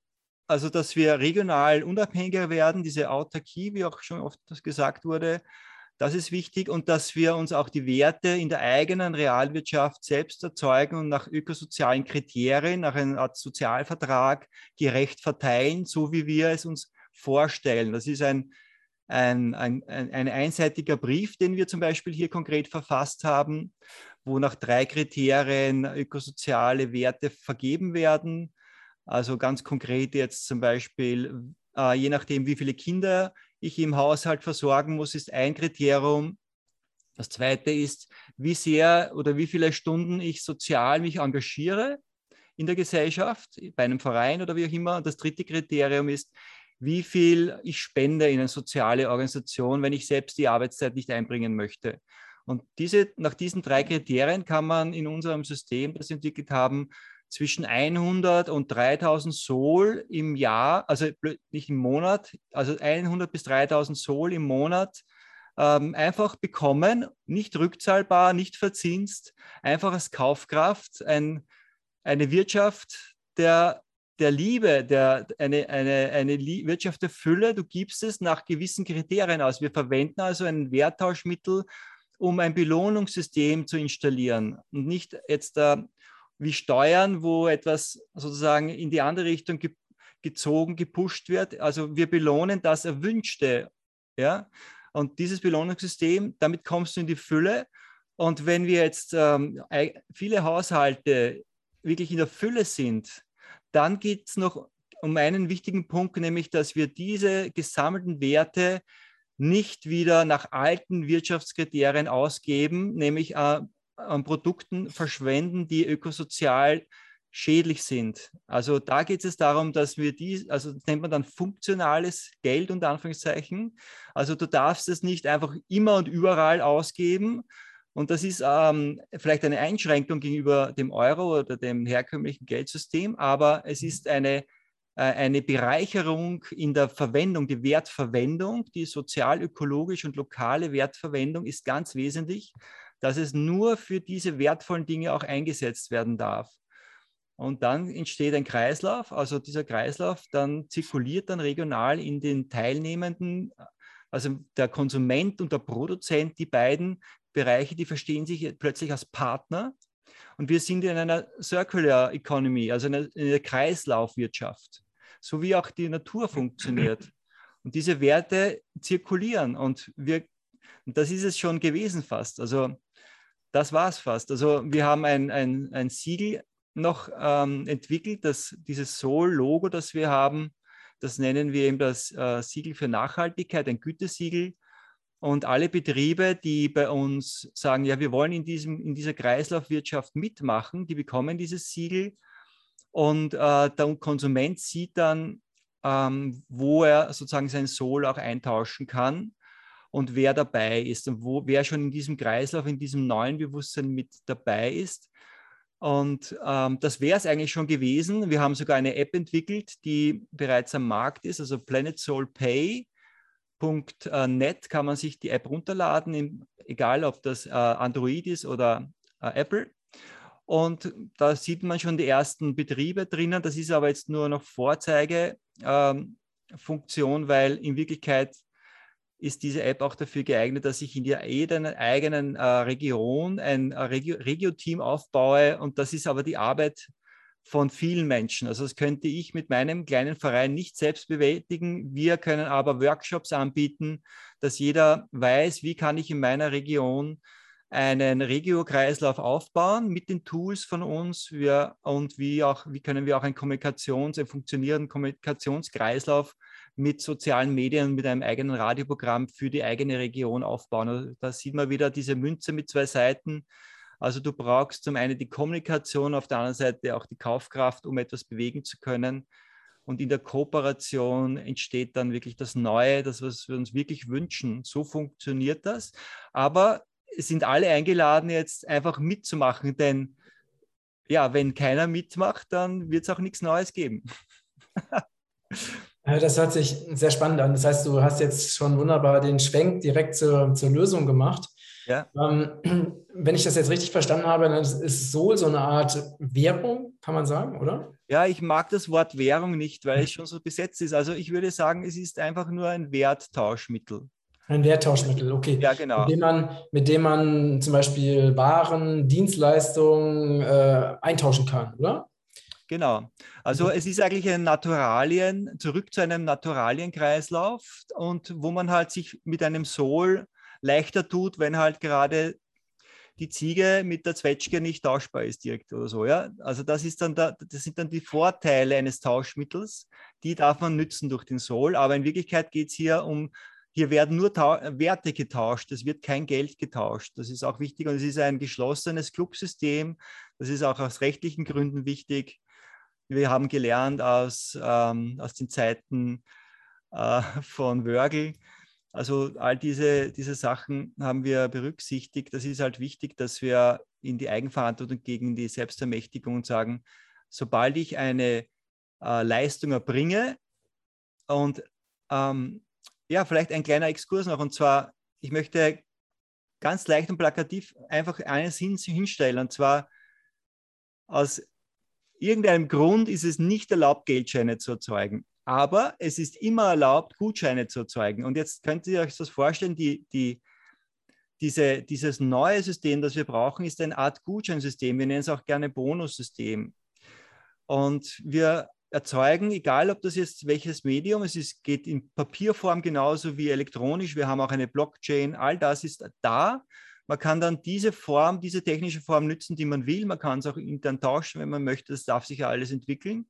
also dass wir regional unabhängiger werden, diese Autarkie, wie auch schon oft gesagt wurde, das ist wichtig und dass wir uns auch die Werte in der eigenen Realwirtschaft selbst erzeugen und nach ökosozialen Kriterien, nach einer Art Sozialvertrag gerecht verteilen, so wie wir es uns vorstellen. Das ist ein ein, ein, ein einseitiger Brief, den wir zum Beispiel hier konkret verfasst haben, wo nach drei Kriterien ökosoziale Werte vergeben werden. Also ganz konkret jetzt zum Beispiel, äh, je nachdem, wie viele Kinder ich im Haushalt versorgen muss, ist ein Kriterium. Das zweite ist, wie sehr oder wie viele Stunden ich sozial mich engagiere in der Gesellschaft, bei einem Verein oder wie auch immer. Und das dritte Kriterium ist, wie viel ich spende in eine soziale Organisation, wenn ich selbst die Arbeitszeit nicht einbringen möchte. Und diese, nach diesen drei Kriterien kann man in unserem System, das wir entwickelt haben, zwischen 100 und 3000 Sol im Jahr, also nicht im Monat, also 100 bis 3000 Sol im Monat ähm, einfach bekommen, nicht rückzahlbar, nicht verzinst, einfach als Kaufkraft, ein, eine Wirtschaft der der Liebe, der, eine, eine, eine Wirtschaft der Fülle, du gibst es nach gewissen Kriterien aus. Wir verwenden also ein Werttauschmittel, um ein Belohnungssystem zu installieren und nicht jetzt äh, wie Steuern, wo etwas sozusagen in die andere Richtung ge gezogen, gepusht wird. Also wir belohnen das Erwünschte. Ja? Und dieses Belohnungssystem, damit kommst du in die Fülle. Und wenn wir jetzt ähm, viele Haushalte wirklich in der Fülle sind, dann geht es noch um einen wichtigen Punkt, nämlich dass wir diese gesammelten Werte nicht wieder nach alten Wirtschaftskriterien ausgeben, nämlich äh, an Produkten verschwenden, die ökosozial schädlich sind. Also da geht es darum, dass wir die, also das nennt man dann funktionales Geld unter Anführungszeichen. Also du darfst es nicht einfach immer und überall ausgeben. Und das ist ähm, vielleicht eine Einschränkung gegenüber dem Euro oder dem herkömmlichen Geldsystem, aber es ist eine äh, eine Bereicherung in der Verwendung, die Wertverwendung, die sozial-ökologische und lokale Wertverwendung ist ganz wesentlich, dass es nur für diese wertvollen Dinge auch eingesetzt werden darf. Und dann entsteht ein Kreislauf, also dieser Kreislauf dann zirkuliert dann regional in den Teilnehmenden, also der Konsument und der Produzent, die beiden Bereiche, die verstehen sich plötzlich als Partner. Und wir sind in einer Circular Economy, also in einer, in einer Kreislaufwirtschaft so wie auch die Natur funktioniert. Und diese Werte zirkulieren und wir, und das ist es schon gewesen fast. Also das war es fast. Also wir haben ein, ein, ein Siegel noch ähm, entwickelt, das, dieses Soul-Logo, das wir haben, das nennen wir eben das äh, Siegel für Nachhaltigkeit, ein Gütesiegel. Und alle Betriebe, die bei uns sagen, ja, wir wollen in, diesem, in dieser Kreislaufwirtschaft mitmachen, die bekommen dieses Siegel und äh, der Konsument sieht dann, ähm, wo er sozusagen sein Soul auch eintauschen kann und wer dabei ist und wo, wer schon in diesem Kreislauf, in diesem neuen Bewusstsein mit dabei ist. Und ähm, das wäre es eigentlich schon gewesen. Wir haben sogar eine App entwickelt, die bereits am Markt ist, also Planet Soul Pay. kann man sich die App runterladen, egal ob das äh, Android ist oder äh, Apple. Und da sieht man schon die ersten Betriebe drinnen. Das ist aber jetzt nur noch Vorzeigefunktion, ähm, weil in Wirklichkeit ist diese App auch dafür geeignet, dass ich in der eigenen äh, Region ein äh, Regio-Team aufbaue. Und das ist aber die Arbeit von vielen Menschen. Also das könnte ich mit meinem kleinen Verein nicht selbst bewältigen. Wir können aber Workshops anbieten, dass jeder weiß, wie kann ich in meiner Region einen Regio-Kreislauf aufbauen mit den Tools von uns wir, und wie, auch, wie können wir auch einen Kommunikations-, einen funktionierenden Kommunikationskreislauf mit sozialen Medien, mit einem eigenen Radioprogramm für die eigene Region aufbauen. Also da sieht man wieder diese Münze mit zwei Seiten. Also du brauchst zum einen die Kommunikation, auf der anderen Seite auch die Kaufkraft, um etwas bewegen zu können. Und in der Kooperation entsteht dann wirklich das Neue, das, was wir uns wirklich wünschen. So funktioniert das. Aber sind alle eingeladen, jetzt einfach mitzumachen, denn ja, wenn keiner mitmacht, dann wird es auch nichts Neues geben. Das hört sich sehr spannend an. Das heißt, du hast jetzt schon wunderbar den Schwenk direkt zur, zur Lösung gemacht. Ja. Ähm, wenn ich das jetzt richtig verstanden habe, dann ist Sol so eine Art Währung, kann man sagen, oder? Ja, ich mag das Wort Währung nicht, weil es schon so besetzt ist. Also ich würde sagen, es ist einfach nur ein Werttauschmittel. Ein Werttauschmittel, okay. Ja, genau. Mit dem man, mit dem man zum Beispiel Waren, Dienstleistungen äh, eintauschen kann, oder? Genau. Also es ist eigentlich ein Naturalien, zurück zu einem Naturalienkreislauf und wo man halt sich mit einem Soul leichter tut, wenn halt gerade die Ziege mit der Zwetschge nicht tauschbar ist direkt oder so. Ja? Also das, ist dann da, das sind dann die Vorteile eines Tauschmittels, die darf man nützen durch den Soul. Aber in Wirklichkeit geht es hier um hier werden nur Werte getauscht, es wird kein Geld getauscht. Das ist auch wichtig und es ist ein geschlossenes Clubsystem. Das ist auch aus rechtlichen Gründen wichtig. Wir haben gelernt aus, ähm, aus den Zeiten äh, von Wörgl. Also all diese, diese Sachen haben wir berücksichtigt. Das ist halt wichtig, dass wir in die Eigenverantwortung gegen die Selbstermächtigung sagen, sobald ich eine äh, Leistung erbringe und ähm, ja, vielleicht ein kleiner Exkurs noch. Und zwar, ich möchte ganz leicht und plakativ einfach eines hinstellen. Und zwar, aus irgendeinem Grund ist es nicht erlaubt, Geldscheine zu erzeugen. Aber es ist immer erlaubt, Gutscheine zu erzeugen. Und jetzt könnt ihr euch das vorstellen, die, die, diese, dieses neue System, das wir brauchen, ist eine Art Gutscheinsystem. Wir nennen es auch gerne Bonussystem. Und wir erzeugen, egal ob das jetzt welches Medium, es ist, geht in Papierform genauso wie elektronisch. Wir haben auch eine Blockchain, all das ist da. Man kann dann diese Form, diese technische Form nützen, die man will. Man kann es auch intern tauschen, wenn man möchte. Das darf sich ja alles entwickeln.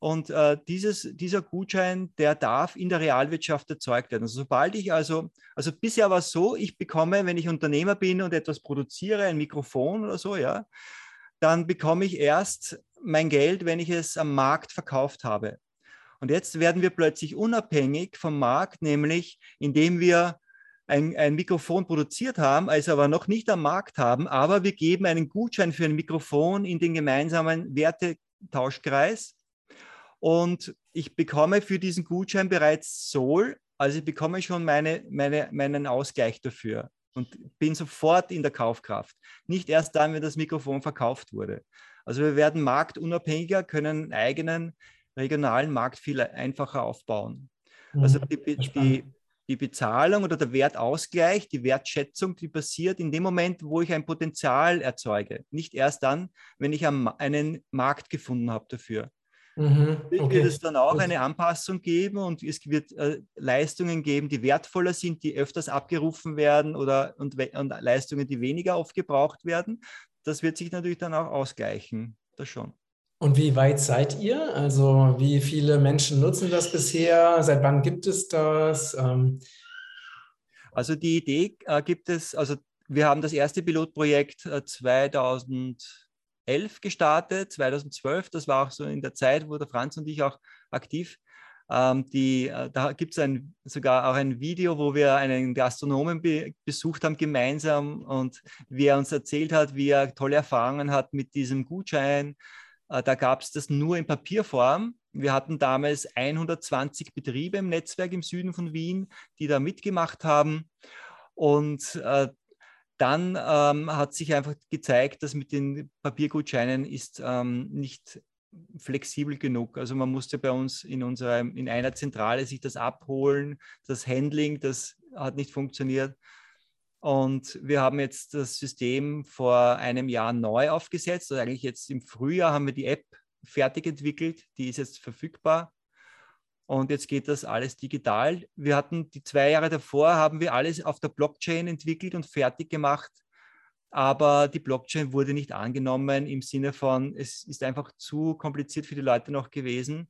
Und äh, dieses, dieser Gutschein, der darf in der Realwirtschaft erzeugt werden. Also sobald ich also, also bisher war es so, ich bekomme, wenn ich Unternehmer bin und etwas produziere, ein Mikrofon oder so, ja, dann bekomme ich erst mein Geld, wenn ich es am Markt verkauft habe. Und jetzt werden wir plötzlich unabhängig vom Markt, nämlich indem wir ein, ein Mikrofon produziert haben, also aber noch nicht am Markt haben, aber wir geben einen Gutschein für ein Mikrofon in den gemeinsamen Wertetauschkreis und ich bekomme für diesen Gutschein bereits Sol, also ich bekomme schon meine, meine, meinen Ausgleich dafür und bin sofort in der Kaufkraft. Nicht erst dann, wenn das Mikrofon verkauft wurde. Also wir werden marktunabhängiger, können einen eigenen regionalen Markt viel einfacher aufbauen. Mhm, also die, die, die Bezahlung oder der Wertausgleich, die Wertschätzung, die passiert in dem Moment, wo ich ein Potenzial erzeuge. Nicht erst dann, wenn ich einen Markt gefunden habe dafür. Mhm, okay. wird es dann auch eine Anpassung geben und es wird äh, Leistungen geben, die wertvoller sind, die öfters abgerufen werden oder und, und, Leistungen, die weniger oft gebraucht werden. Das wird sich natürlich dann auch ausgleichen. Das schon. Und wie weit seid ihr? Also wie viele Menschen nutzen das bisher? Seit wann gibt es das? Ähm also die Idee äh, gibt es, also wir haben das erste Pilotprojekt äh, 2000 2011 gestartet, 2012, das war auch so in der Zeit, wo der Franz und ich auch aktiv ähm, die, äh, da gibt es sogar auch ein Video, wo wir einen Gastronomen be besucht haben gemeinsam und wie er uns erzählt hat, wie er tolle Erfahrungen hat mit diesem Gutschein. Äh, da gab es das nur in Papierform. Wir hatten damals 120 Betriebe im Netzwerk im Süden von Wien, die da mitgemacht haben. Und äh, dann ähm, hat sich einfach gezeigt, dass mit den Papiergutscheinen ist ähm, nicht flexibel genug. Also man musste bei uns in unserer, in einer Zentrale sich das abholen, das Handling, das hat nicht funktioniert. Und wir haben jetzt das System vor einem Jahr neu aufgesetzt. Also eigentlich jetzt im Frühjahr haben wir die App fertig entwickelt, die ist jetzt verfügbar. Und jetzt geht das alles digital. Wir hatten die zwei Jahre davor, haben wir alles auf der Blockchain entwickelt und fertig gemacht. Aber die Blockchain wurde nicht angenommen im Sinne von, es ist einfach zu kompliziert für die Leute noch gewesen.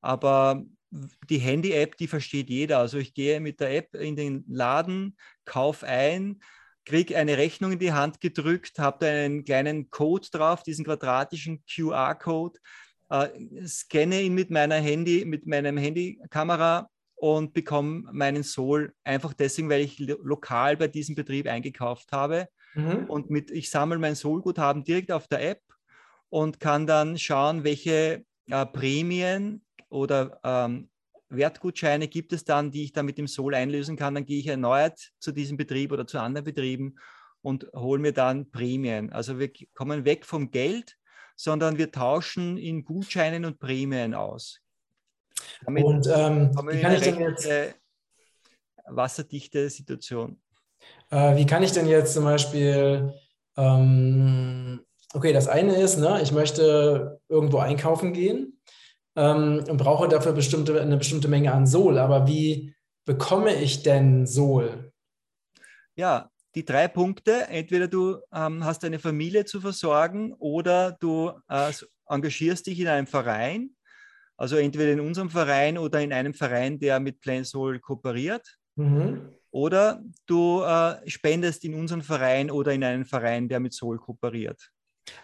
Aber die Handy-App, die versteht jeder. Also ich gehe mit der App in den Laden, kaufe ein, kriege eine Rechnung in die Hand gedrückt, habe da einen kleinen Code drauf, diesen quadratischen QR-Code äh, scanne ihn mit meiner Handy, mit meinem Handykamera und bekomme meinen Soul einfach deswegen, weil ich lo lokal bei diesem Betrieb eingekauft habe. Mhm. Und mit, ich sammle mein Soul-Guthaben direkt auf der App und kann dann schauen, welche äh, Prämien oder ähm, Wertgutscheine gibt es dann, die ich dann mit dem Soul einlösen kann. Dann gehe ich erneut zu diesem Betrieb oder zu anderen Betrieben und hole mir dann Prämien. Also wir kommen weg vom Geld sondern wir tauschen in Gutscheinen und Prämien aus. Damit und ähm, wie kann ich denn jetzt wasserdichte Situation? Äh, wie kann ich denn jetzt zum Beispiel ähm, okay, das eine ist, ne, ich möchte irgendwo einkaufen gehen ähm, und brauche dafür bestimmte, eine bestimmte Menge an Sol. Aber wie bekomme ich denn Sol? Ja, die drei Punkte, entweder du ähm, hast eine Familie zu versorgen oder du äh, engagierst dich in einem Verein, also entweder in unserem Verein oder in einem Verein, der mit Plan Soul kooperiert. Mhm. Oder du äh, spendest in unseren Verein oder in einen Verein, der mit Soul kooperiert.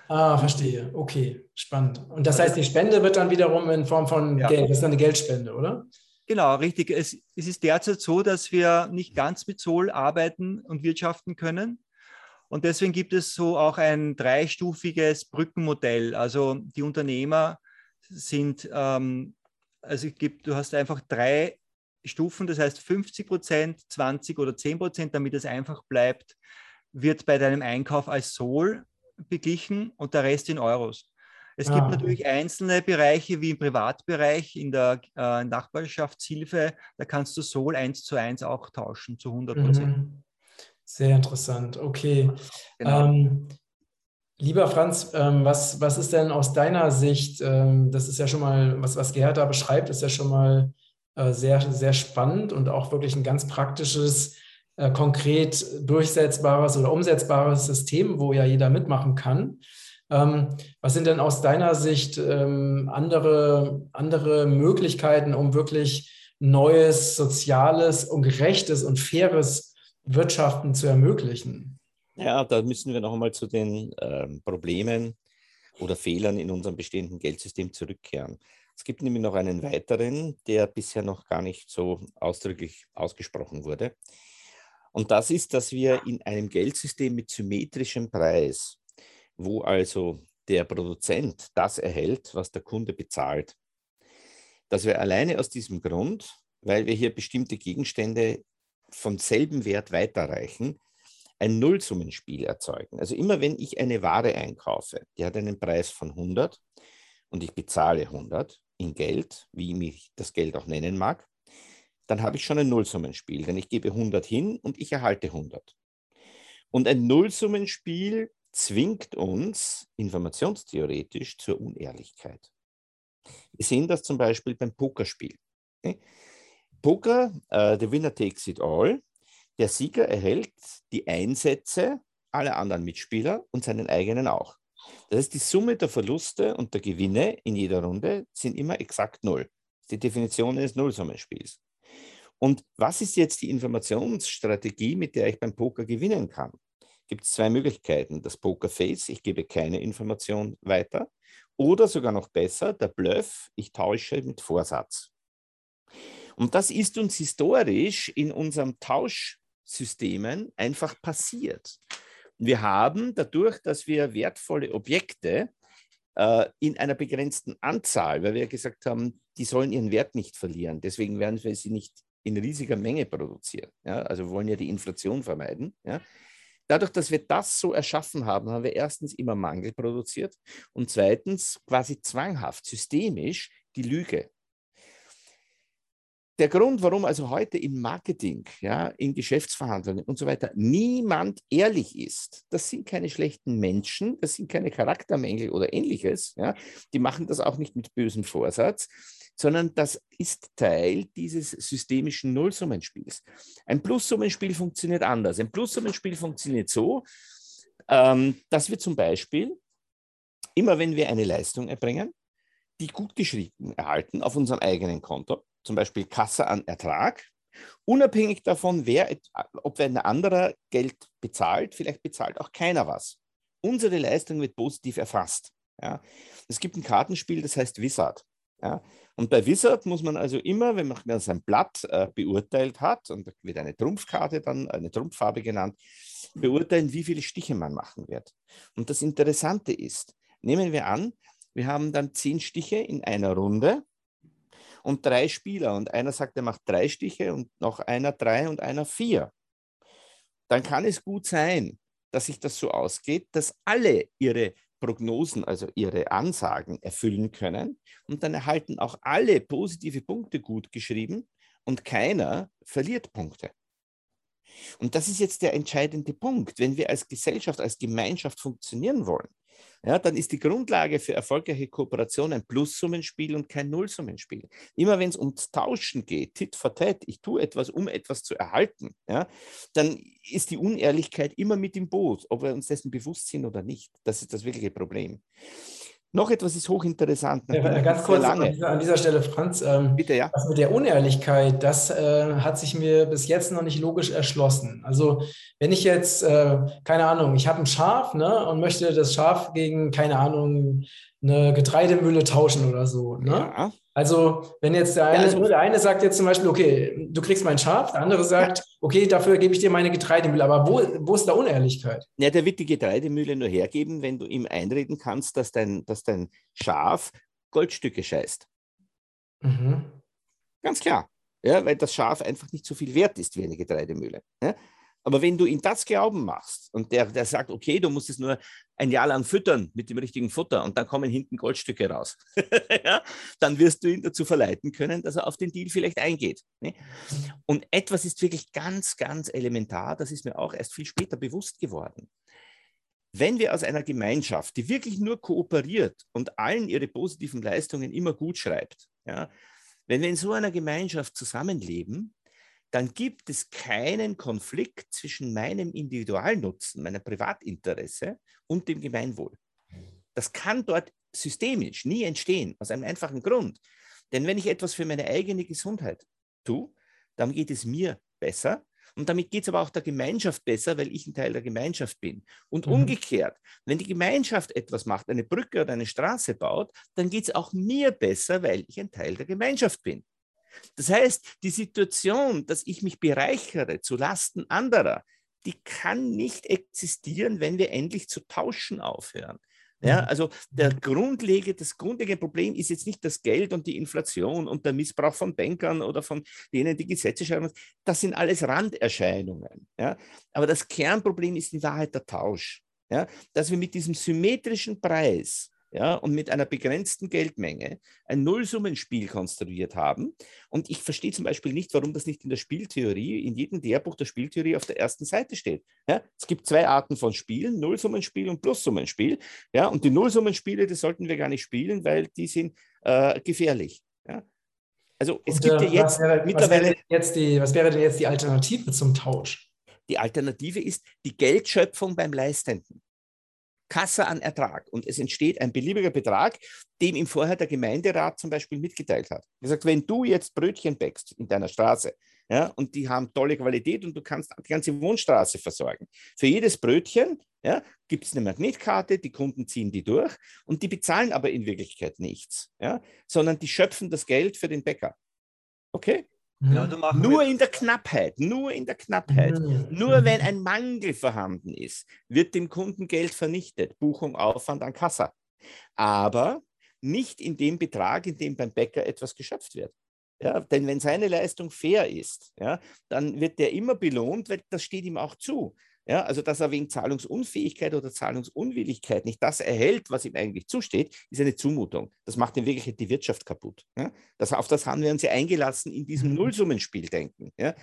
Ah, verstehe. Okay, spannend. Und das heißt, die Spende wird dann wiederum in Form von ja. Geld, das ist dann eine Geldspende, oder? Genau, richtig. Es, es ist derzeit so, dass wir nicht ganz mit Zoll arbeiten und wirtschaften können. Und deswegen gibt es so auch ein dreistufiges Brückenmodell. Also die Unternehmer sind, ähm, also gibt, du hast einfach drei Stufen, das heißt 50 Prozent, 20 oder 10 Prozent, damit es einfach bleibt, wird bei deinem Einkauf als Sol beglichen und der Rest in Euros. Es gibt ah. natürlich einzelne Bereiche wie im Privatbereich, in der äh, Nachbarschaftshilfe, da kannst du Sol eins zu eins auch tauschen, zu 100 Prozent. Mhm. Sehr interessant, okay. Genau. Ähm, lieber Franz, ähm, was, was ist denn aus deiner Sicht, ähm, das ist ja schon mal, was, was Gerhard da beschreibt, ist ja schon mal äh, sehr, sehr spannend und auch wirklich ein ganz praktisches äh, konkret durchsetzbares oder umsetzbares System, wo ja jeder mitmachen kann. Ähm, was sind denn aus deiner Sicht ähm, andere, andere Möglichkeiten, um wirklich neues, soziales und gerechtes und faires Wirtschaften zu ermöglichen? Ja, da müssen wir noch einmal zu den ähm, Problemen oder Fehlern in unserem bestehenden Geldsystem zurückkehren. Es gibt nämlich noch einen weiteren, der bisher noch gar nicht so ausdrücklich ausgesprochen wurde. Und das ist, dass wir in einem Geldsystem mit symmetrischem Preis, wo also der Produzent das erhält, was der Kunde bezahlt, dass wir alleine aus diesem Grund, weil wir hier bestimmte Gegenstände von selben Wert weiterreichen, ein Nullsummenspiel erzeugen. Also immer wenn ich eine Ware einkaufe, die hat einen Preis von 100 und ich bezahle 100 in Geld, wie ich das Geld auch nennen mag, dann habe ich schon ein Nullsummenspiel, denn ich gebe 100 hin und ich erhalte 100. Und ein Nullsummenspiel zwingt uns informationstheoretisch zur Unehrlichkeit. Wir sehen das zum Beispiel beim Pokerspiel. Poker, uh, the winner takes it all. Der Sieger erhält die Einsätze aller anderen Mitspieler und seinen eigenen auch. Das heißt, die Summe der Verluste und der Gewinne in jeder Runde sind immer exakt null. Die Definition eines Nullsummenspiels. Und was ist jetzt die Informationsstrategie, mit der ich beim Poker gewinnen kann? Gibt es zwei Möglichkeiten. Das Pokerface, ich gebe keine Information weiter. Oder sogar noch besser, der Bluff, ich tausche mit Vorsatz. Und das ist uns historisch in unserem Tauschsystemen einfach passiert. Wir haben dadurch, dass wir wertvolle Objekte äh, in einer begrenzten Anzahl, weil wir gesagt haben, die sollen ihren Wert nicht verlieren. Deswegen werden wir sie nicht in riesiger Menge produzieren. Ja? Also wollen ja die Inflation vermeiden. Ja? Dadurch, dass wir das so erschaffen haben, haben wir erstens immer Mangel produziert und zweitens quasi zwanghaft, systemisch die Lüge. Der Grund, warum also heute im Marketing, ja, in Geschäftsverhandlungen und so weiter niemand ehrlich ist, das sind keine schlechten Menschen, das sind keine Charaktermängel oder ähnliches. Ja, die machen das auch nicht mit bösem Vorsatz, sondern das ist Teil dieses systemischen Nullsummenspiels. Ein Plussummenspiel funktioniert anders. Ein Plussummenspiel funktioniert so, ähm, dass wir zum Beispiel immer, wenn wir eine Leistung erbringen, die gut geschrieben erhalten auf unserem eigenen Konto, zum Beispiel Kasse an Ertrag, unabhängig davon, wer, ob ein anderer Geld bezahlt, vielleicht bezahlt auch keiner was. Unsere Leistung wird positiv erfasst. Ja. Es gibt ein Kartenspiel, das heißt Wizard. Ja. Und bei Wizard muss man also immer, wenn man sein Blatt äh, beurteilt hat, und da wird eine Trumpfkarte dann, eine Trumpffarbe genannt, beurteilen, wie viele Stiche man machen wird. Und das Interessante ist, nehmen wir an, wir haben dann zehn Stiche in einer Runde und drei Spieler und einer sagt, er macht drei Stiche und noch einer drei und einer vier. Dann kann es gut sein, dass sich das so ausgeht, dass alle ihre Prognosen, also ihre Ansagen erfüllen können. Und dann erhalten auch alle positive Punkte gut geschrieben und keiner verliert Punkte. Und das ist jetzt der entscheidende Punkt. Wenn wir als Gesellschaft, als Gemeinschaft funktionieren wollen, ja, dann ist die Grundlage für erfolgreiche Kooperation ein Plussummenspiel und kein Nullsummenspiel. Immer wenn es ums Tauschen geht, tit for tat, ich tue etwas, um etwas zu erhalten, ja, dann ist die Unehrlichkeit immer mit im Boot, ob wir uns dessen bewusst sind oder nicht. Das ist das wirkliche Problem. Noch etwas ist hochinteressant. Ja, ganz kurz an dieser, an dieser, Stelle, Franz. Ähm, Bitte, ja. Was mit der Unehrlichkeit, das äh, hat sich mir bis jetzt noch nicht logisch erschlossen. Also, wenn ich jetzt, äh, keine Ahnung, ich habe ein Schaf ne, und möchte das Schaf gegen, keine Ahnung, eine Getreidemühle tauschen oder so. Ne? Ja. Also, wenn jetzt der eine, ja, also, der eine sagt jetzt zum Beispiel, okay, du kriegst mein Schaf, der andere sagt, ja. okay, dafür gebe ich dir meine Getreidemühle. Aber wo, wo ist da Unehrlichkeit? Ja, der wird die Getreidemühle nur hergeben, wenn du ihm einreden kannst, dass dein, dass dein Schaf Goldstücke scheißt. Mhm. Ganz klar. Ja, weil das Schaf einfach nicht so viel wert ist wie eine Getreidemühle. Ja? Aber wenn du ihm das Glauben machst und der, der sagt, okay, du musst es nur ein Jahr lang füttern mit dem richtigen Futter und dann kommen hinten Goldstücke raus, ja, dann wirst du ihn dazu verleiten können, dass er auf den Deal vielleicht eingeht. Ne? Und etwas ist wirklich ganz, ganz elementar, das ist mir auch erst viel später bewusst geworden. Wenn wir aus einer Gemeinschaft, die wirklich nur kooperiert und allen ihre positiven Leistungen immer gut schreibt, ja, wenn wir in so einer Gemeinschaft zusammenleben, dann gibt es keinen Konflikt zwischen meinem Individualnutzen, meinem Privatinteresse und dem Gemeinwohl. Das kann dort systemisch nie entstehen, aus einem einfachen Grund. Denn wenn ich etwas für meine eigene Gesundheit tue, dann geht es mir besser und damit geht es aber auch der Gemeinschaft besser, weil ich ein Teil der Gemeinschaft bin. Und mhm. umgekehrt, wenn die Gemeinschaft etwas macht, eine Brücke oder eine Straße baut, dann geht es auch mir besser, weil ich ein Teil der Gemeinschaft bin. Das heißt, die Situation, dass ich mich bereichere zu Lasten anderer, die kann nicht existieren, wenn wir endlich zu tauschen aufhören. Ja, mhm. also der grundlegende, das grundlegende Problem ist jetzt nicht das Geld und die Inflation und der Missbrauch von Bankern oder von denen, die Gesetze schreiben. Das sind alles Randerscheinungen. Ja? Aber das Kernproblem ist in Wahrheit der Tausch. Ja? Dass wir mit diesem symmetrischen Preis ja, und mit einer begrenzten Geldmenge ein Nullsummenspiel konstruiert haben. Und ich verstehe zum Beispiel nicht, warum das nicht in der Spieltheorie, in jedem Lehrbuch der Spieltheorie auf der ersten Seite steht. Ja, es gibt zwei Arten von Spielen, Nullsummenspiel und Plussummenspiel. Ja, und die Nullsummenspiele, die sollten wir gar nicht spielen, weil die sind äh, gefährlich. Ja. Also es und, gibt ja äh, jetzt wäre, mittlerweile... Was wäre, jetzt die, was wäre denn jetzt die Alternative zum Tausch? Die Alternative ist die Geldschöpfung beim Leistenden. Kasse an Ertrag und es entsteht ein beliebiger Betrag, dem ihm vorher der Gemeinderat zum Beispiel mitgeteilt hat. Er sagt, wenn du jetzt Brötchen bäckst in deiner Straße ja, und die haben tolle Qualität und du kannst die ganze Wohnstraße versorgen. Für jedes Brötchen ja, gibt es eine Magnetkarte, die Kunden ziehen die durch und die bezahlen aber in Wirklichkeit nichts, ja, sondern die schöpfen das Geld für den Bäcker. Okay? Ja, nur in der Knappheit, nur in der Knappheit. Mhm. Nur wenn ein Mangel vorhanden ist, wird dem Kunden Geld vernichtet. Buchung, Aufwand an Kassa. Aber nicht in dem Betrag, in dem beim Bäcker etwas geschöpft wird. Ja, denn wenn seine Leistung fair ist, ja, dann wird der immer belohnt, weil das steht ihm auch zu. Ja, also dass er wegen Zahlungsunfähigkeit oder Zahlungsunwilligkeit nicht das erhält, was ihm eigentlich zusteht, ist eine Zumutung. Das macht in Wirklichkeit die Wirtschaft kaputt. Ja? Das, auf das haben wir uns ja eingelassen in diesem mhm. Nullsummenspieldenken. Ja?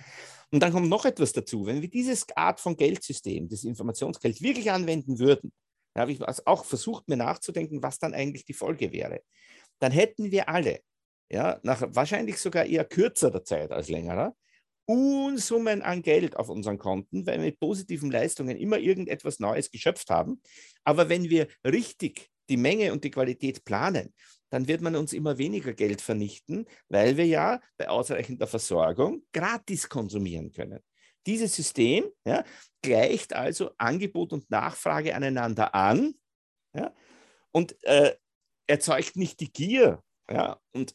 Und dann kommt noch etwas dazu. Wenn wir dieses Art von Geldsystem, das Informationsgeld, wirklich anwenden würden, da habe ich auch versucht, mir nachzudenken, was dann eigentlich die Folge wäre. Dann hätten wir alle, ja, nach wahrscheinlich sogar eher kürzerer Zeit als längerer, Unsummen an Geld auf unseren Konten, weil wir mit positiven Leistungen immer irgendetwas Neues geschöpft haben. Aber wenn wir richtig die Menge und die Qualität planen, dann wird man uns immer weniger Geld vernichten, weil wir ja bei ausreichender Versorgung gratis konsumieren können. Dieses System ja, gleicht also Angebot und Nachfrage aneinander an ja, und äh, erzeugt nicht die Gier, ja, und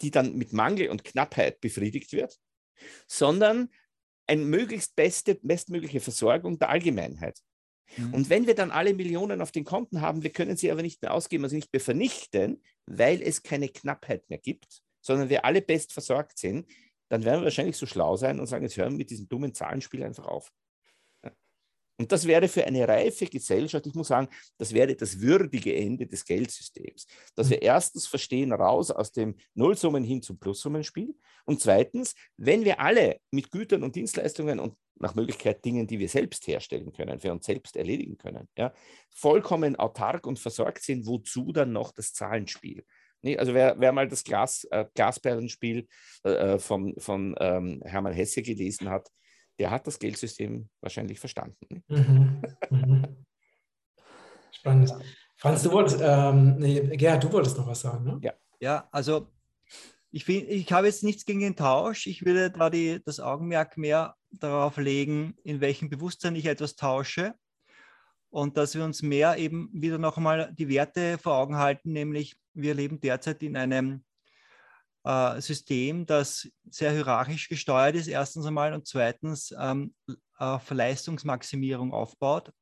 die dann mit Mangel und Knappheit befriedigt wird, sondern eine möglichst beste, bestmögliche Versorgung der Allgemeinheit. Mhm. Und wenn wir dann alle Millionen auf den Konten haben, wir können sie aber nicht mehr ausgeben, also nicht mehr vernichten, weil es keine Knappheit mehr gibt, sondern wir alle best versorgt sind, dann werden wir wahrscheinlich so schlau sein und sagen, jetzt hören wir mit diesem dummen Zahlenspiel einfach auf. Und das wäre für eine reife Gesellschaft, ich muss sagen, das wäre das würdige Ende des Geldsystems. Dass wir erstens verstehen, raus aus dem Nullsummen hin zum Plussummenspiel. Und zweitens, wenn wir alle mit Gütern und Dienstleistungen und nach Möglichkeit Dingen, die wir selbst herstellen können, für uns selbst erledigen können, ja, vollkommen autark und versorgt sind, wozu dann noch das Zahlenspiel? Also wer, wer, mal das Glas, äh, Glasperlenspiel äh, äh von, von ähm, Hermann Hesse gelesen hat, der hat das Geldsystem wahrscheinlich verstanden. Mhm. Mhm. Spannend. Franz, du wolltest, ähm, nee, Gerhard, du wolltest noch was sagen, ne? Ja, ja also ich, find, ich habe jetzt nichts gegen den Tausch. Ich würde da die, das Augenmerk mehr darauf legen, in welchem Bewusstsein ich etwas tausche und dass wir uns mehr eben wieder noch einmal die Werte vor Augen halten, nämlich wir leben derzeit in einem äh, System, das sehr hierarchisch gesteuert ist, erstens einmal und zweitens ähm, auf Leistungsmaximierung aufbaut.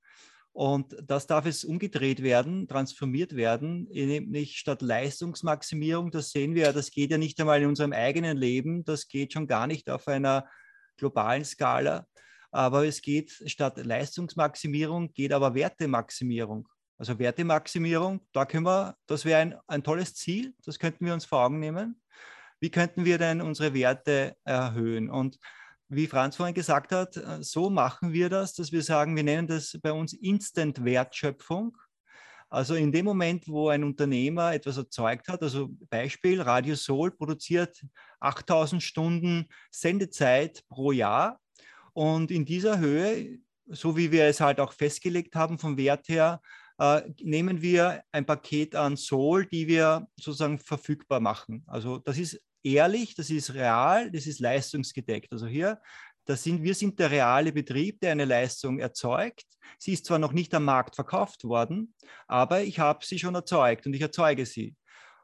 Und das darf es umgedreht werden, transformiert werden, nämlich statt Leistungsmaximierung, das sehen wir, das geht ja nicht einmal in unserem eigenen Leben, das geht schon gar nicht auf einer globalen Skala, aber es geht statt Leistungsmaximierung, geht aber Wertemaximierung. Also Wertemaximierung, da können wir, das wäre ein, ein tolles Ziel, das könnten wir uns vor Augen nehmen. Wie könnten wir denn unsere Werte erhöhen? Und wie Franz vorhin gesagt hat, äh, so machen wir das, dass wir sagen, wir nennen das bei uns Instant-Wertschöpfung. Also in dem Moment, wo ein Unternehmer etwas erzeugt hat, also Beispiel, Radio Soul produziert 8000 Stunden Sendezeit pro Jahr und in dieser Höhe, so wie wir es halt auch festgelegt haben vom Wert her, äh, nehmen wir ein Paket an Soul, die wir sozusagen verfügbar machen. Also das ist ehrlich, das ist real, das ist leistungsgedeckt. Also hier, das sind, wir sind der reale Betrieb, der eine Leistung erzeugt. Sie ist zwar noch nicht am Markt verkauft worden, aber ich habe sie schon erzeugt und ich erzeuge sie.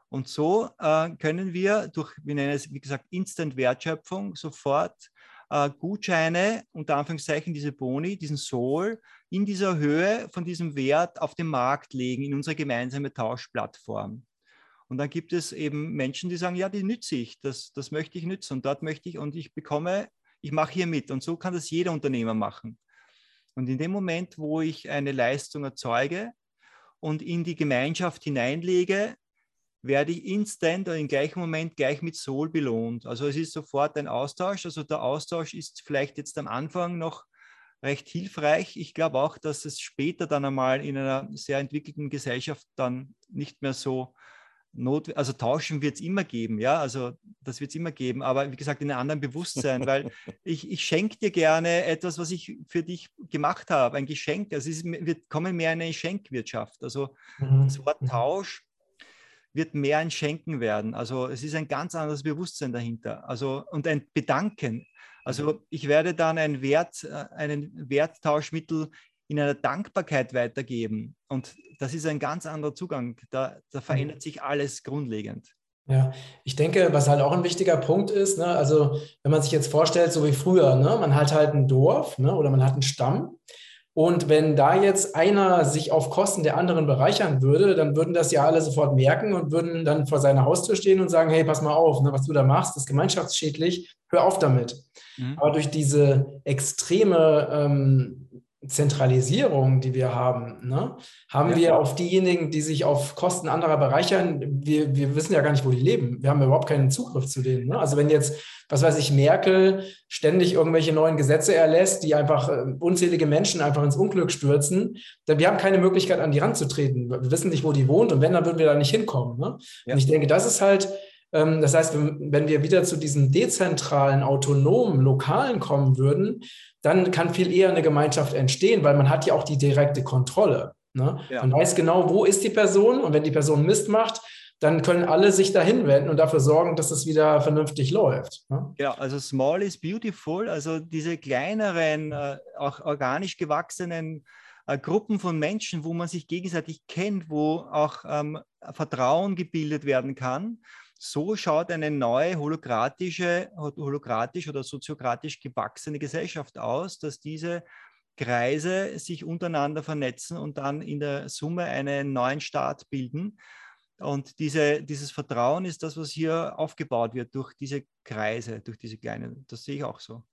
Und so äh, können wir durch, wir nennen es, wie gesagt, Instant-Wertschöpfung sofort äh, Gutscheine, unter Anführungszeichen diese Boni, diesen Soul, in dieser Höhe von diesem Wert auf den Markt legen, in unsere gemeinsame Tauschplattform. Und dann gibt es eben Menschen, die sagen, ja, die nütze ich, das, das möchte ich nützen und dort möchte ich und ich bekomme, ich mache hier mit. Und so kann das jeder Unternehmer machen. Und in dem Moment, wo ich eine Leistung erzeuge und in die Gemeinschaft hineinlege, werde ich instant oder im gleichen Moment gleich mit Soul belohnt. Also es ist sofort ein Austausch. Also der Austausch ist vielleicht jetzt am Anfang noch recht hilfreich. Ich glaube auch, dass es später dann einmal in einer sehr entwickelten Gesellschaft dann nicht mehr so notwendig, also tauschen wird es immer geben, ja, also das wird es immer geben, aber wie gesagt in einem anderen Bewusstsein, weil ich, ich schenke dir gerne etwas, was ich für dich gemacht habe, ein Geschenk, also es ist, wir kommen mehr in eine Schenkwirtschaft, also mhm. das Wort mhm. Tausch wird mehr ein Schenken werden. Also es ist ein ganz anderes Bewusstsein dahinter. Also und ein Bedanken. Also ich werde dann ein Wert, äh, einen Werttauschmittel in einer Dankbarkeit weitergeben. Und das ist ein ganz anderer Zugang. Da, da verändert sich alles grundlegend. Ja, ich denke, was halt auch ein wichtiger Punkt ist, ne, also wenn man sich jetzt vorstellt, so wie früher, ne, man hat halt ein Dorf ne, oder man hat einen Stamm und wenn da jetzt einer sich auf Kosten der anderen bereichern würde, dann würden das ja alle sofort merken und würden dann vor seiner Haustür stehen und sagen, hey, pass mal auf, ne, was du da machst, ist gemeinschaftsschädlich, hör auf damit. Mhm. Aber durch diese extreme ähm, Zentralisierung, die wir haben, ne, haben ja. wir auf diejenigen, die sich auf Kosten anderer bereichern, wir, wir wissen ja gar nicht, wo die leben. Wir haben überhaupt keinen Zugriff zu denen. Ne? Also wenn jetzt, was weiß ich, Merkel ständig irgendwelche neuen Gesetze erlässt, die einfach äh, unzählige Menschen einfach ins Unglück stürzen, dann wir haben keine Möglichkeit, an die ranzutreten. Wir wissen nicht, wo die wohnt und wenn, dann würden wir da nicht hinkommen. Ne? Ja. Und ich denke, das ist halt das heißt, wenn wir wieder zu diesem dezentralen, autonomen, lokalen kommen würden, dann kann viel eher eine Gemeinschaft entstehen, weil man hat ja auch die direkte Kontrolle. Ne? Ja. Man weiß genau, wo ist die Person und wenn die Person Mist macht, dann können alle sich dahin wenden und dafür sorgen, dass es wieder vernünftig läuft. Ne? Ja, also small is beautiful, also diese kleineren, äh, auch organisch gewachsenen äh, Gruppen von Menschen, wo man sich gegenseitig kennt, wo auch ähm, Vertrauen gebildet werden kann so schaut eine neue holokratische, holokratisch oder soziokratisch gewachsene Gesellschaft aus, dass diese Kreise sich untereinander vernetzen und dann in der Summe einen neuen Staat bilden. Und diese, dieses Vertrauen ist das, was hier aufgebaut wird durch diese Kreise, durch diese kleinen. Das sehe ich auch so.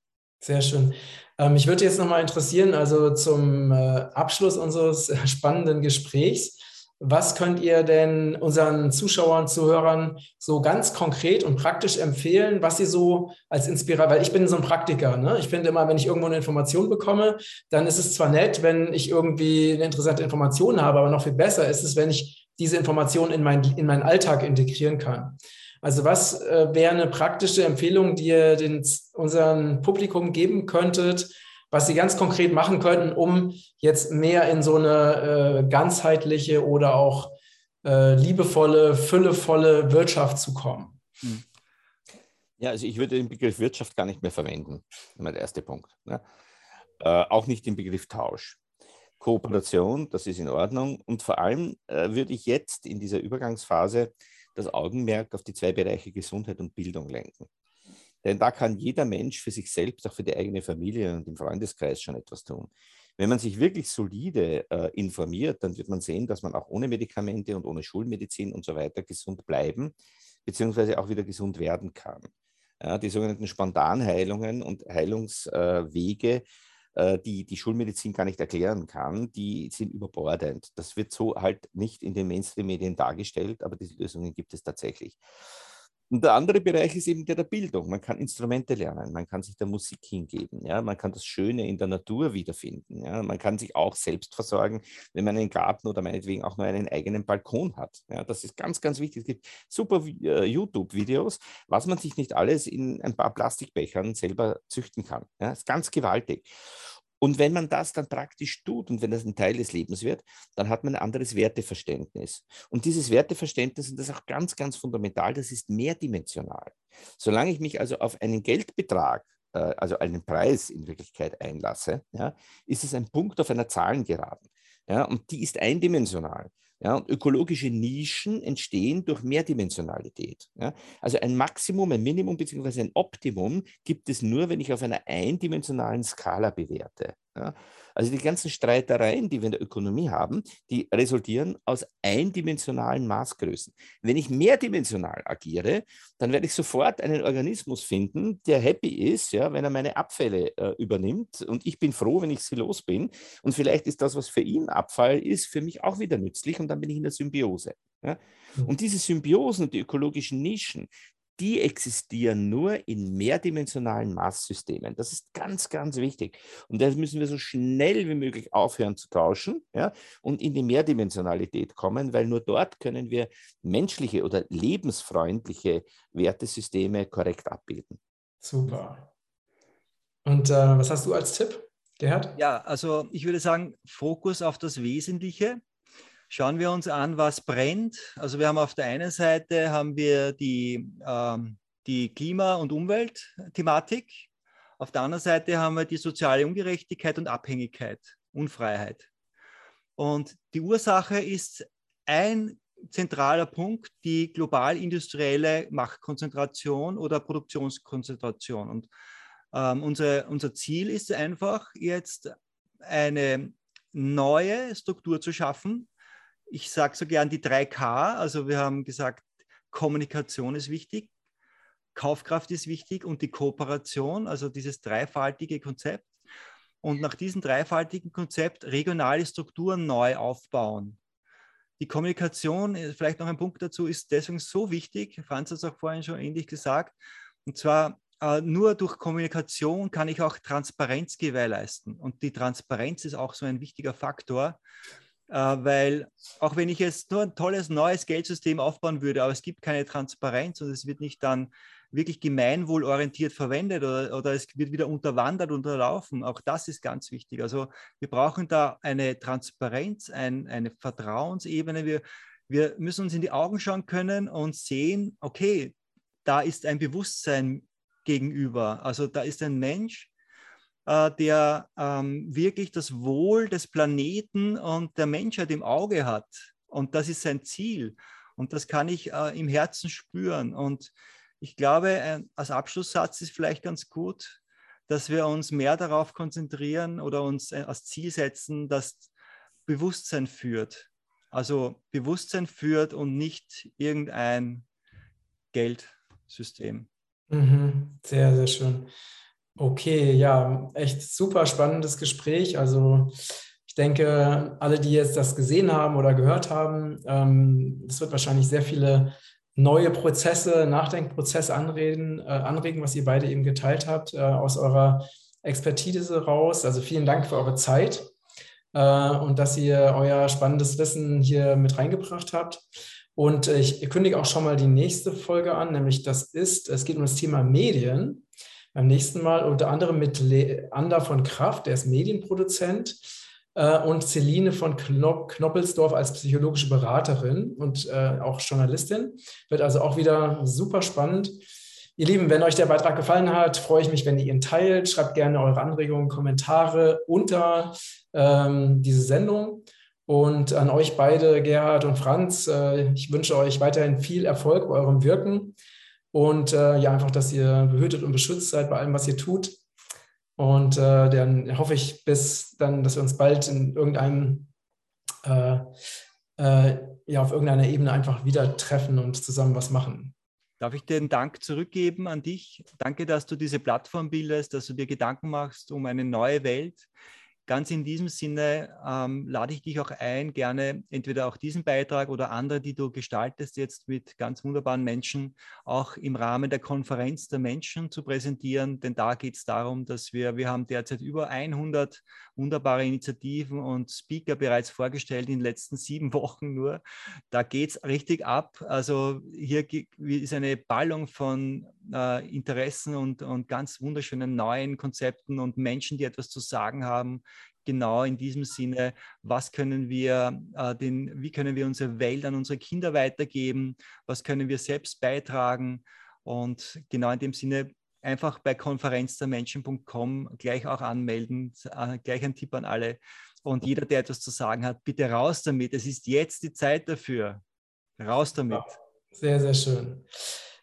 Sehr schön. Ähm, mich würde jetzt nochmal interessieren, also zum äh, Abschluss unseres spannenden Gesprächs, was könnt ihr denn unseren Zuschauern, Zuhörern so ganz konkret und praktisch empfehlen, was sie so als Inspirator, weil ich bin so ein Praktiker. Ne? Ich finde immer, wenn ich irgendwo eine Information bekomme, dann ist es zwar nett, wenn ich irgendwie eine interessante Information habe, aber noch viel besser ist es, wenn ich diese Information in, mein, in meinen Alltag integrieren kann. Also was äh, wäre eine praktische Empfehlung, die ihr den, unserem Publikum geben könntet, was Sie ganz konkret machen könnten, um jetzt mehr in so eine äh, ganzheitliche oder auch äh, liebevolle, füllevolle Wirtschaft zu kommen? Hm. Ja, also ich würde den Begriff Wirtschaft gar nicht mehr verwenden. Mein erster Punkt. Ne? Äh, auch nicht den Begriff Tausch. Kooperation, das ist in Ordnung. Und vor allem äh, würde ich jetzt in dieser Übergangsphase das Augenmerk auf die zwei Bereiche Gesundheit und Bildung lenken. Denn da kann jeder Mensch für sich selbst, auch für die eigene Familie und im Freundeskreis schon etwas tun. Wenn man sich wirklich solide äh, informiert, dann wird man sehen, dass man auch ohne Medikamente und ohne Schulmedizin und so weiter gesund bleiben, beziehungsweise auch wieder gesund werden kann. Ja, die sogenannten Spontanheilungen und Heilungswege, äh, die die Schulmedizin gar nicht erklären kann, die sind überbordend. Das wird so halt nicht in den Mainstream-Medien dargestellt, aber diese Lösungen gibt es tatsächlich. Und der andere Bereich ist eben der der Bildung. Man kann Instrumente lernen, man kann sich der Musik hingeben, ja? man kann das Schöne in der Natur wiederfinden. Ja? Man kann sich auch selbst versorgen, wenn man einen Garten oder meinetwegen auch nur einen eigenen Balkon hat. Ja? Das ist ganz, ganz wichtig. Es gibt super äh, YouTube-Videos, was man sich nicht alles in ein paar Plastikbechern selber züchten kann. Ja? Das ist ganz gewaltig. Und wenn man das dann praktisch tut und wenn das ein Teil des Lebens wird, dann hat man ein anderes Werteverständnis. Und dieses Werteverständnis, und das ist auch ganz, ganz fundamental, das ist mehrdimensional. Solange ich mich also auf einen Geldbetrag, äh, also einen Preis in Wirklichkeit einlasse, ja, ist es ein Punkt auf einer Zahlengeraden. Ja, und die ist eindimensional. Ja, und ökologische Nischen entstehen durch Mehrdimensionalität. Ja. Also ein Maximum, ein Minimum bzw. ein Optimum gibt es nur, wenn ich auf einer eindimensionalen Skala bewerte. Ja. Also die ganzen Streitereien, die wir in der Ökonomie haben, die resultieren aus eindimensionalen Maßgrößen. Wenn ich mehrdimensional agiere, dann werde ich sofort einen Organismus finden, der happy ist, ja, wenn er meine Abfälle äh, übernimmt. Und ich bin froh, wenn ich sie los bin. Und vielleicht ist das, was für ihn Abfall ist, für mich auch wieder nützlich. Und dann bin ich in der Symbiose. Ja. Mhm. Und diese Symbiosen und die ökologischen Nischen, die existieren nur in mehrdimensionalen Maßsystemen. Das ist ganz, ganz wichtig. Und das müssen wir so schnell wie möglich aufhören zu tauschen ja, und in die Mehrdimensionalität kommen, weil nur dort können wir menschliche oder lebensfreundliche Wertesysteme korrekt abbilden. Super. Und äh, was hast du als Tipp, Gerhard? Ja, also ich würde sagen, Fokus auf das Wesentliche Schauen wir uns an, was brennt. Also wir haben auf der einen Seite haben wir die, ähm, die Klima- und Umweltthematik. Auf der anderen Seite haben wir die soziale Ungerechtigkeit und Abhängigkeit, Unfreiheit. Und die Ursache ist ein zentraler Punkt, die global-industrielle Machtkonzentration oder Produktionskonzentration. Und ähm, unser, unser Ziel ist einfach jetzt eine neue Struktur zu schaffen, ich sage so gern die drei K. Also wir haben gesagt, Kommunikation ist wichtig, Kaufkraft ist wichtig und die Kooperation, also dieses dreifaltige Konzept. Und nach diesem dreifaltigen Konzept regionale Strukturen neu aufbauen. Die Kommunikation, äh, vielleicht noch ein Punkt dazu, ist deswegen so wichtig. Franz hat es auch vorhin schon ähnlich gesagt. Und zwar äh, nur durch Kommunikation kann ich auch Transparenz gewährleisten. Und die Transparenz ist auch so ein wichtiger Faktor, weil auch wenn ich jetzt nur ein tolles neues Geldsystem aufbauen würde, aber es gibt keine Transparenz und es wird nicht dann wirklich gemeinwohlorientiert verwendet oder, oder es wird wieder unterwandert, unterlaufen. Auch das ist ganz wichtig. Also wir brauchen da eine Transparenz, ein, eine Vertrauensebene. Wir, wir müssen uns in die Augen schauen können und sehen, okay, da ist ein Bewusstsein gegenüber. Also da ist ein Mensch, äh, der ähm, wirklich das Wohl des Planeten und der Menschheit im Auge hat. Und das ist sein Ziel. Und das kann ich äh, im Herzen spüren. Und ich glaube, äh, als Abschlusssatz ist vielleicht ganz gut, dass wir uns mehr darauf konzentrieren oder uns äh, als Ziel setzen, dass Bewusstsein führt. Also Bewusstsein führt und nicht irgendein Geldsystem. Mhm. Sehr, sehr schön. Okay, ja, echt super spannendes Gespräch. Also ich denke, alle, die jetzt das gesehen haben oder gehört haben, ähm, es wird wahrscheinlich sehr viele neue Prozesse, Nachdenkprozesse anreden, äh, anregen, was ihr beide eben geteilt habt äh, aus eurer Expertise raus. Also vielen Dank für eure Zeit äh, und dass ihr euer spannendes Wissen hier mit reingebracht habt. Und ich kündige auch schon mal die nächste Folge an, nämlich das ist, es geht um das Thema Medien beim nächsten Mal unter anderem mit Leander von Kraft, der ist Medienproduzent, äh, und Celine von Knoppelsdorf als psychologische Beraterin und äh, auch Journalistin. Wird also auch wieder super spannend. Ihr Lieben, wenn euch der Beitrag gefallen hat, freue ich mich, wenn ihr ihn teilt. Schreibt gerne eure Anregungen, Kommentare unter ähm, diese Sendung. Und an euch beide, Gerhard und Franz, äh, ich wünsche euch weiterhin viel Erfolg bei eurem Wirken. Und äh, ja, einfach, dass ihr behütet und beschützt seid bei allem, was ihr tut. Und äh, dann hoffe ich, bis dann, dass wir uns bald in irgendeinem, äh, äh, ja, auf irgendeiner Ebene einfach wieder treffen und zusammen was machen. Darf ich den Dank zurückgeben an dich? Danke, dass du diese Plattform bildest, dass du dir Gedanken machst um eine neue Welt. Ganz in diesem Sinne ähm, lade ich dich auch ein, gerne entweder auch diesen Beitrag oder andere, die du gestaltest, jetzt mit ganz wunderbaren Menschen, auch im Rahmen der Konferenz der Menschen zu präsentieren. Denn da geht es darum, dass wir, wir haben derzeit über 100 wunderbare Initiativen und Speaker bereits vorgestellt in den letzten sieben Wochen nur. Da geht es richtig ab. Also hier ist eine Ballung von äh, Interessen und, und ganz wunderschönen neuen Konzepten und Menschen, die etwas zu sagen haben, genau in diesem Sinne, was können wir äh, den, wie können wir unsere Welt an unsere Kinder weitergeben, was können wir selbst beitragen? Und genau in dem Sinne einfach bei konferenzdermenschen.com gleich auch anmelden, äh, gleich ein Tipp an alle. Und jeder, der etwas zu sagen hat, bitte raus damit, es ist jetzt die Zeit dafür, raus damit. Sehr, sehr schön.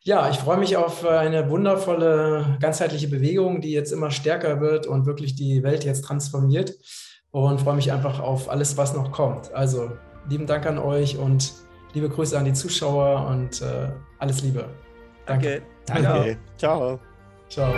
Ja, ich freue mich auf eine wundervolle ganzheitliche Bewegung, die jetzt immer stärker wird und wirklich die Welt jetzt transformiert. Und freue mich einfach auf alles, was noch kommt. Also lieben Dank an euch und liebe Grüße an die Zuschauer und äh, alles Liebe. Danke. Danke. Danke. Ciao. Ciao.